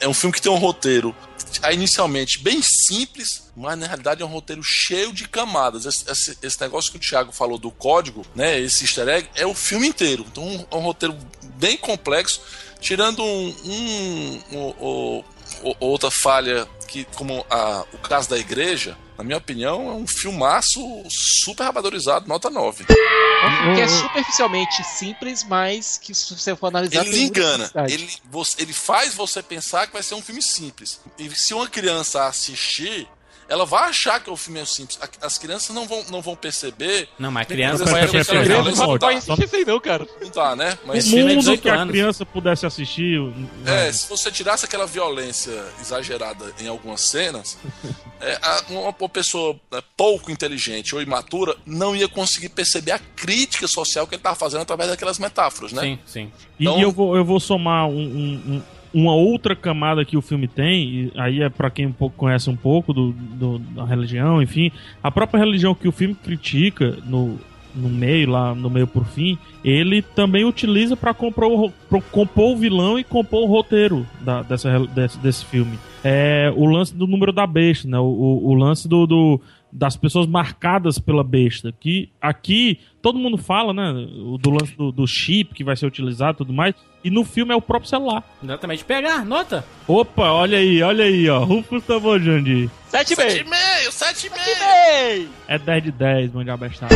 é- é um filme que tem um roteiro ah, inicialmente bem simples, mas na realidade é um roteiro cheio de camadas. Esse, esse- esse negócio que o Thiago falou do código, né? Esse easter egg, é o filme inteiro. Então é um roteiro bem complexo, tirando um, um- um- o- outra falha que, como a- o caso da igreja, na minha opinião, é um filmaço super rabadorizado, nota 9. É um filme que é superficialmente simples, mas que se você for analisar... Ele engana. Ele, você- ele faz você pensar que vai ser um filme simples. E se uma criança assistir, ela vai achar que o filme é simples. As crianças não vão, não vão perceber. Não, mas a criança assistir. percebem Criança não tá. assistir isso aí não, cara. Não tá, né? O Mas filme é mundo 18 que a criança pudesse assistir. É, se você tirasse aquela violência exagerada em algumas cenas, é, uma, uma pessoa né, pouco inteligente ou imatura não ia conseguir perceber a crítica social que ele estava fazendo através daquelas metáforas, né? Sim, sim. E Então- eu, vou, eu vou somar um- um- um- uma outra camada que o filme tem, e aí é pra quem um pouco conhece um pouco do, do- da religião, enfim. A própria religião que o filme critica no, no meio, lá no meio por fim, ele também utiliza pra compor, compor o vilão e compor o roteiro da- dessa, desse, desse filme. É o lance do número da besta, né? O, o- o lance do, do- das pessoas marcadas pela besta. Que aqui todo mundo fala, né? o Do lance do, do chip que vai ser utilizado e tudo mais. E no filme é o próprio celular. Exatamente. Pegar, nota. Opa, olha aí, olha aí, ó. Rufus tambor, Jandir. 7,5. 7,5, 7,5. É 10 de 10, mande abestado.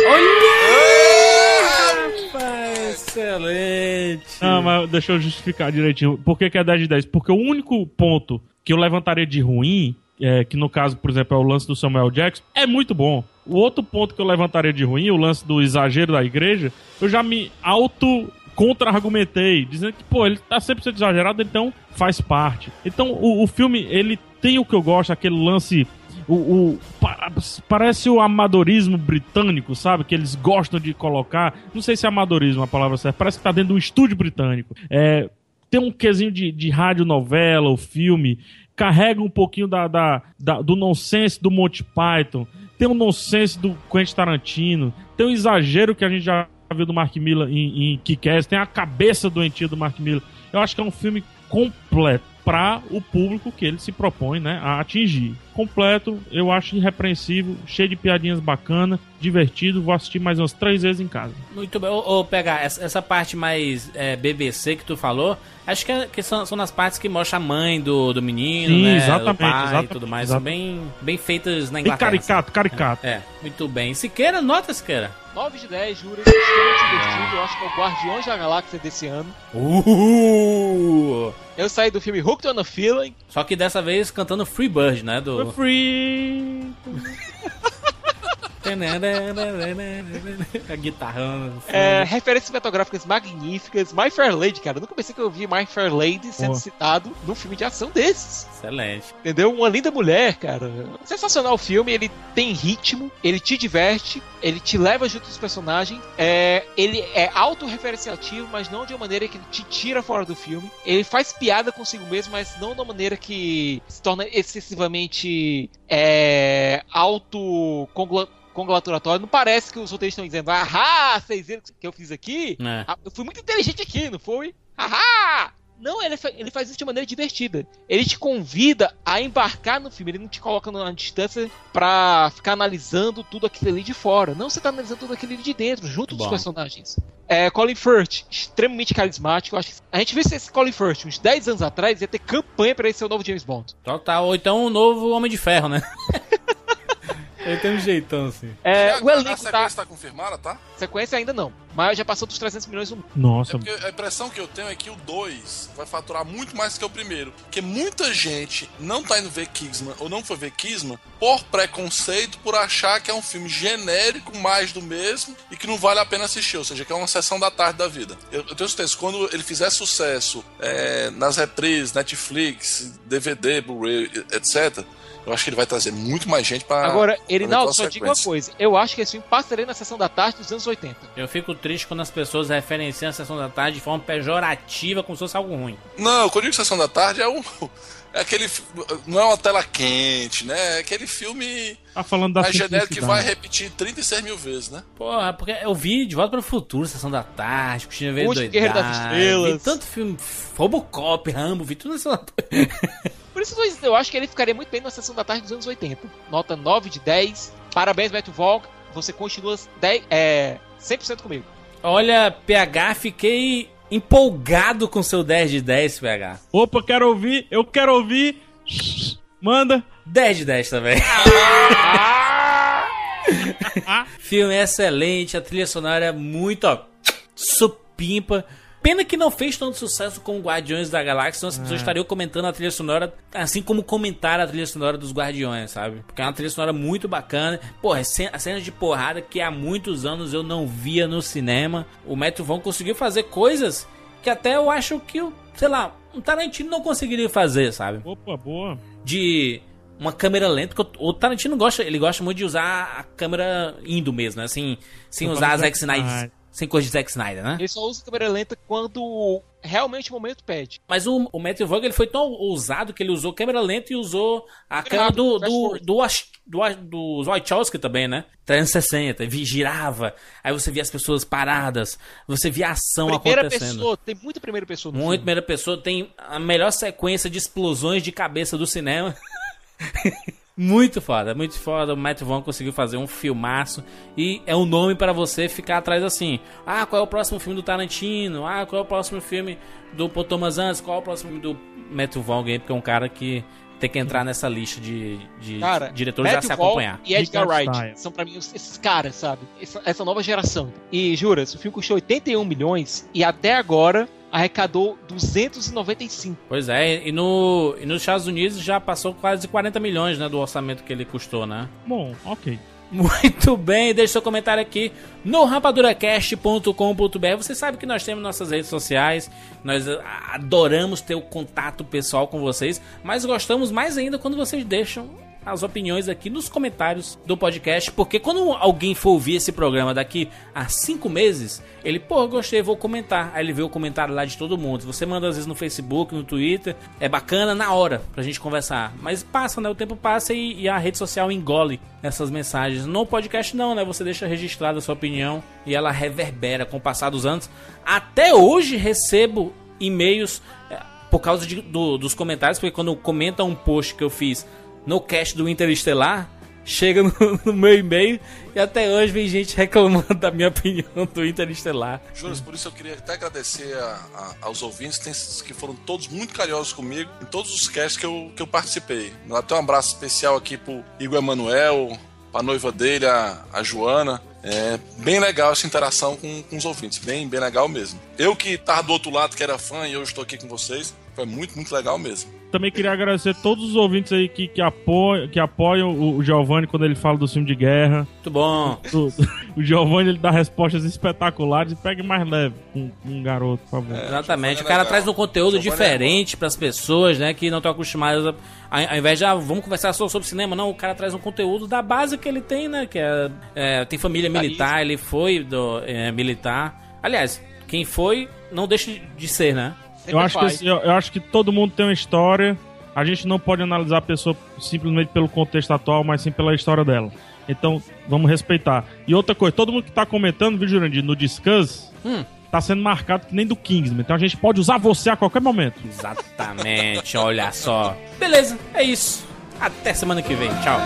Rapaz, excelente. Não, mas deixa eu justificar direitinho. Por que, que é 10 de 10? Porque o único ponto que eu levantaria de ruim, é, que no caso, por exemplo, é o lance do Samuel Jackson, é muito bom. O outro ponto que eu levantaria de ruim, o lance do exagero da igreja, eu já me auto contra-argumentei, dizendo que, pô, ele tá sempre sendo exagerado, então faz parte. Então, o, o filme, ele tem o que eu gosto, aquele lance o, o- pa- parece o amadorismo britânico, sabe? Que eles gostam de colocar. Não sei se é amadorismo a palavra certa. Parece que tá dentro de um estúdio britânico. É, tem um quesinho de, de radionovela, o filme. Carrega um pouquinho da, da- da- do nonsense do Monty Python. Tem um nonsense do Quentin Tarantino. Tem um exagero que a gente já viu do Mark Miller em, em Kick-Ass. Tem a cabeça doentia do Mark Miller. Eu acho que é um filme completo. Para o público que ele se propõe né, a atingir. Completo, eu acho irrepreensível, cheio de piadinhas bacanas, divertido. Vou assistir mais umas três vezes em casa. Muito bem. Ô, ô, pegar essa, essa parte mais é, BBC que tu falou, acho que, é- que são, são nas partes que mostra a mãe do, do menino, Sim, né? exatamente, do pai exatamente, e tudo mais. exatamente. São bem, bem feitas na Bem Inglaterra. caricato, caricato. É, muito bem. Siqueira, nota Siqueira. 9 de 10, juro, extremamente divertido. Eu acho que é o Guardiões da Galáxia desse ano. Uh! Eu saí do filme Hooked on a Feeling. Só que dessa vez cantando Free Bird, né? Do... Free. a guitarrando. É, referências cinematográficas magníficas. My Fair Lady, cara. Eu nunca pensei que eu vi My Fair Lady sendo citado num filme de ação desses. Excelente. Entendeu? Uma linda mulher, cara. Sensacional o filme, ele tem ritmo, ele te diverte, ele te leva junto dos personagens. É, ele é autorreferenciativo, mas não de uma maneira que te tira fora do filme. Ele faz piada consigo mesmo, mas não de uma maneira que se torna excessivamente é, auto congratulatório. Não parece que os roteiristas estão dizendo, ahá, vocês viram que eu fiz aqui? É. Ah, Eu fui muito inteligente aqui, não foi? Ahá! Não, ele, ele faz isso de maneira divertida. Ele te convida a embarcar no filme. Ele não te coloca numa distância pra ficar analisando tudo aquilo ali de fora. Não, você tá analisando tudo aquilo ali de dentro, junto dos Bom. personagens. É, Colin Firth, extremamente carismático. Acho que a gente viu esse Colin Firth uns 10 anos atrás, ia ter campanha pra ele ser o novo James Bond. Total. Ou então o novo Homem de Ferro, né? Ele tem um jeitão assim. É, Tiago, o a elenco sequência tá. tá confirmada, tá? Sequência ainda não, mas já passou dos 300 milhões no mundo. Nossa. É a impressão que eu tenho é que o 2 vai faturar muito mais que o primeiro. Porque muita gente não tá indo ver Kingsman ou não foi ver Kingsman por preconceito, por achar que é um filme genérico, mais do mesmo e que não vale a pena assistir. Ou seja, que é uma sessão da tarde da vida. Eu, eu tenho certeza que quando ele fizer sucesso é, nas reprises, Netflix, DVD, Blu-ray, etc., eu acho que ele vai trazer muito mais gente pra. Agora, Erinaldo, qual só digo uma coisa. Eu acho que esse filme passaria na sessão da tarde dos anos 80. Eu fico triste quando as pessoas referenciam a sessão da tarde de forma pejorativa, como se fosse algo ruim. Não, quando eu digo Sessão da Tarde é um. É aquele. Não é uma tela quente, né? É aquele filme. Tá falando da genérico que vai repetir 36 mil vezes, né? Porra, porque eu vi De Volta para o Futuro, Sessão da Tarde, Cristina Veio Guerreiro das Estrelas. Vi tanto filme, Robocop, Rambo, vi tudo nessa Por isso eu acho que ele ficaria muito bem na sessão da tarde dos anos 80. Nota 9 de 10. Parabéns, Beto Volk. Você continua 10, é, 100% comigo. Olha, PH, fiquei empolgado com seu 10 de 10, PH. Opa, quero ouvir, eu quero ouvir. Manda. 10 de 10 também. Filme excelente, a trilha sonora é muito, ó, supimpa. Pena que não fez tanto sucesso com Guardiões da Galáxia, senão as pessoas É. estariam comentando a trilha sonora, assim como comentaram a trilha sonora dos Guardiões, sabe? Porque é uma trilha sonora muito bacana. Porra, a cena de porrada que há muitos anos eu não via no cinema. O Matthew Vaughn conseguiu fazer coisas que até eu acho que, sei lá, um Tarantino não conseguiria fazer, sabe? Opa, boa. de uma câmera lenta, porque o Tarantino gosta, ele gosta muito de usar a câmera indo mesmo, né? Assim, sem usar para a Zack Zack Snyder, Snyder. Sem coisa de Zack Snyder, né? Ele só usa câmera lenta quando realmente o momento pede. Mas o, o Matthew Vaughn ele foi tão ousado que ele usou câmera lenta e usou a câmera do do do, do, do Wachowski também, né? 360, vi- girava, aí você via as pessoas paradas, você via a ação Primeira acontecendo. pessoa, tem muita primeira pessoa Muito filme. primeira pessoa, tem a melhor sequência de explosões de cabeça do cinema. muito foda, muito foda. O Matt Vaughn conseguiu fazer um filmaço e é um nome para você ficar atrás assim. Ah, qual é o próximo filme do Tarantino? Ah, qual é o próximo filme do Paul Thomas Anderson? Qual é o próximo filme do Matt Vaughn? aí? Porque é um cara que tem que entrar nessa lista de, de Cara, diretores a Matthew se Vaughn acompanhar. E Edgar Wright são pra mim esses caras, sabe? Essa, essa nova geração. E jura, o filme custou 81 milhões e até agora arrecadou 295. Pois é, e, no, e nos Estados Unidos já passou quase 40 milhões né, do orçamento que ele custou, né? Bom, ok. Muito bem, deixe seu comentário aqui no rapaduracast.com.br. Você sabe que nós temos nossas redes sociais, nós adoramos ter o contato pessoal com vocês, mas gostamos mais ainda quando vocês deixam as opiniões aqui nos comentários do podcast, porque quando alguém for ouvir esse programa daqui a cinco meses, ele, pô, gostei, vou comentar. Aí ele vê o comentário lá de todo mundo. Você manda às vezes no Facebook, no Twitter, é bacana na hora pra gente conversar. Mas passa, né? O tempo passa e, e a rede social engole essas mensagens. No podcast não, né? Você deixa registrada a sua opinião e ela reverbera com o passar dos anos. Até hoje recebo e-mails. é, por causa de- do- dos comentários, porque quando comenta um post que eu fiz no cast do Interestelar, chega no, no meu e-mail e até hoje vem gente reclamando da minha opinião do Interestelar. Júlio, por isso eu queria até agradecer a- a- aos ouvintes que foram todos muito carinhosos comigo em todos os casts que eu, que eu participei. Até um abraço especial aqui pro Igor Emanuel, pra noiva dele, a, a Joana. É bem legal essa interação com, com os ouvintes, bem, bem legal mesmo. Eu que tava do outro lado, que era fã, e hoje estou aqui com vocês, foi muito, muito legal mesmo. Também queria agradecer todos os ouvintes aí que, que, apoiam, que apoiam o, o Giovanni quando ele fala do filme de guerra. Muito bom. Do- o Giovanni ele dá respostas espetaculares e pegue mais leve com, com um garoto, por favor. Exatamente. O cara traz um conteúdo diferente pras pessoas, né? Que não estão acostumadas a. Ao ao invés de, ah, vamos conversar só sobre cinema, não. O cara traz um conteúdo da base que ele tem, né? Que é. é, tem família militar, ele foi do, é, militar. Aliás, quem foi, não deixa de ser, né? Eu acho, que, eu, eu acho que todo mundo tem uma história. A gente não pode analisar a pessoa simplesmente pelo contexto atual, mas sim pela história dela. Então, vamos respeitar. E outra coisa, todo mundo que tá comentando, viu, Jurandir, no Discuss, Hum. tá sendo marcado que nem do Kingsman. Então a gente pode usar você a qualquer momento. Exatamente, olha só. Beleza, é isso. Até semana que vem. Tchau.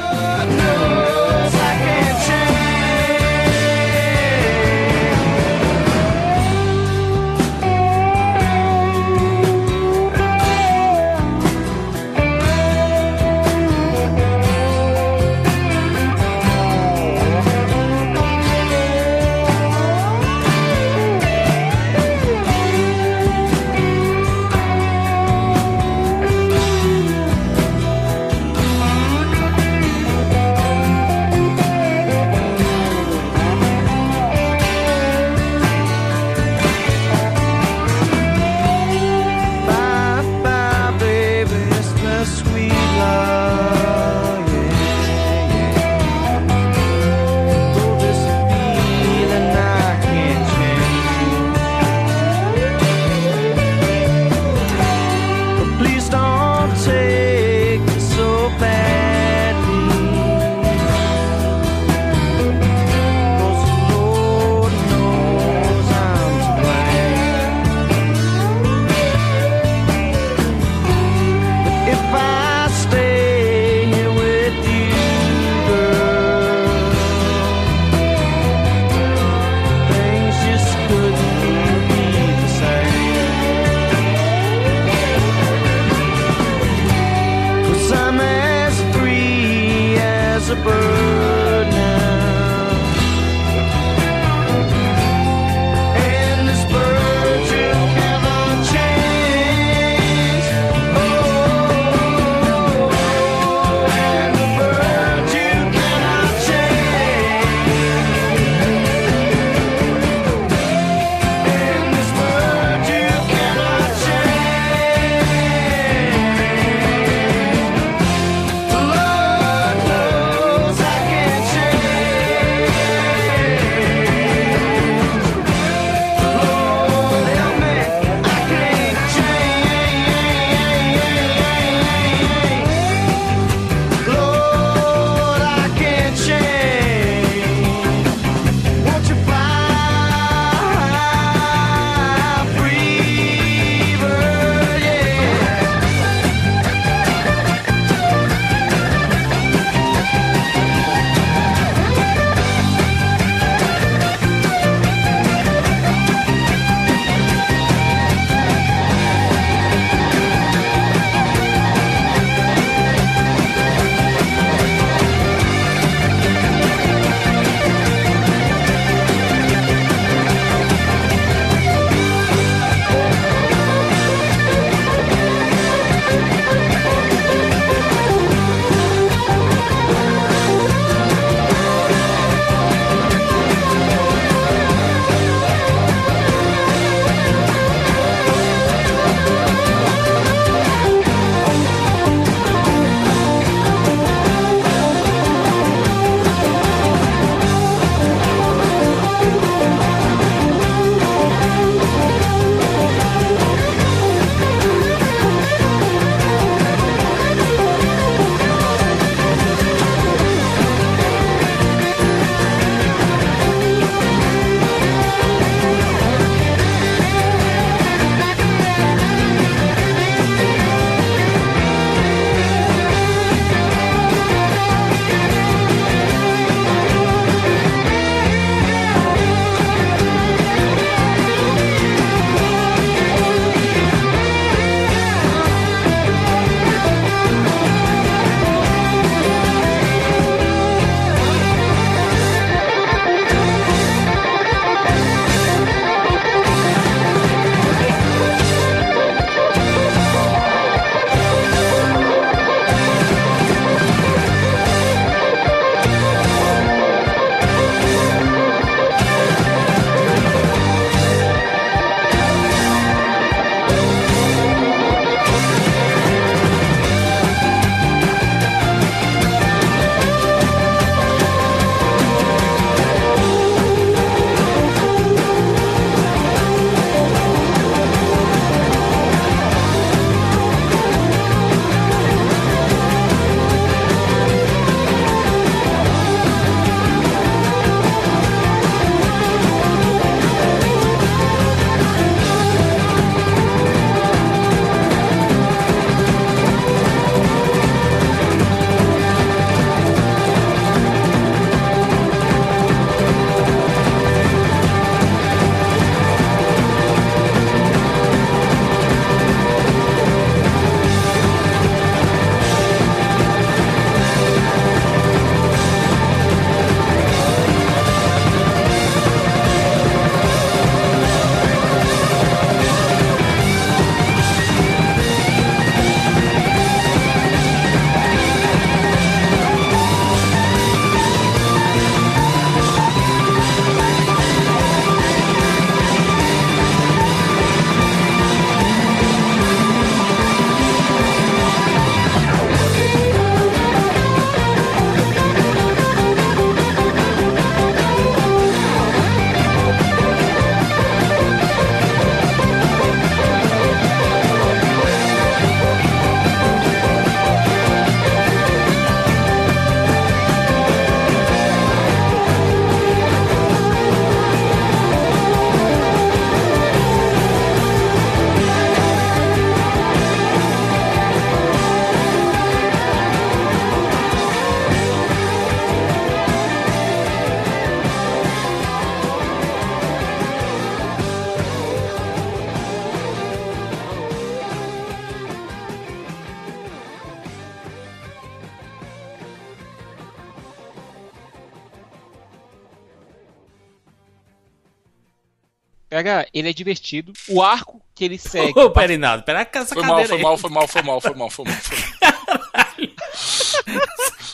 Ele é divertido. O arco que ele segue. Ô, Perinaldo, pera com essa Foi mal, foi aí. mal, foi mal, foi mal, foi mal, foi mal. Foi mal,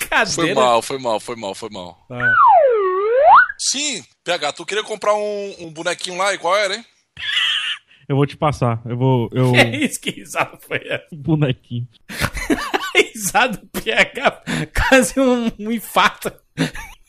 Cadeira. foi mal, foi mal, foi mal, foi mal. Ah. Sim, PH, tu queria comprar um, um bonequinho lá e qual era, hein? Eu vou te passar. Eu vou. Eu... Que isso, que risada foi essa? Bonequinho. risada do PH, quase um, um infarto.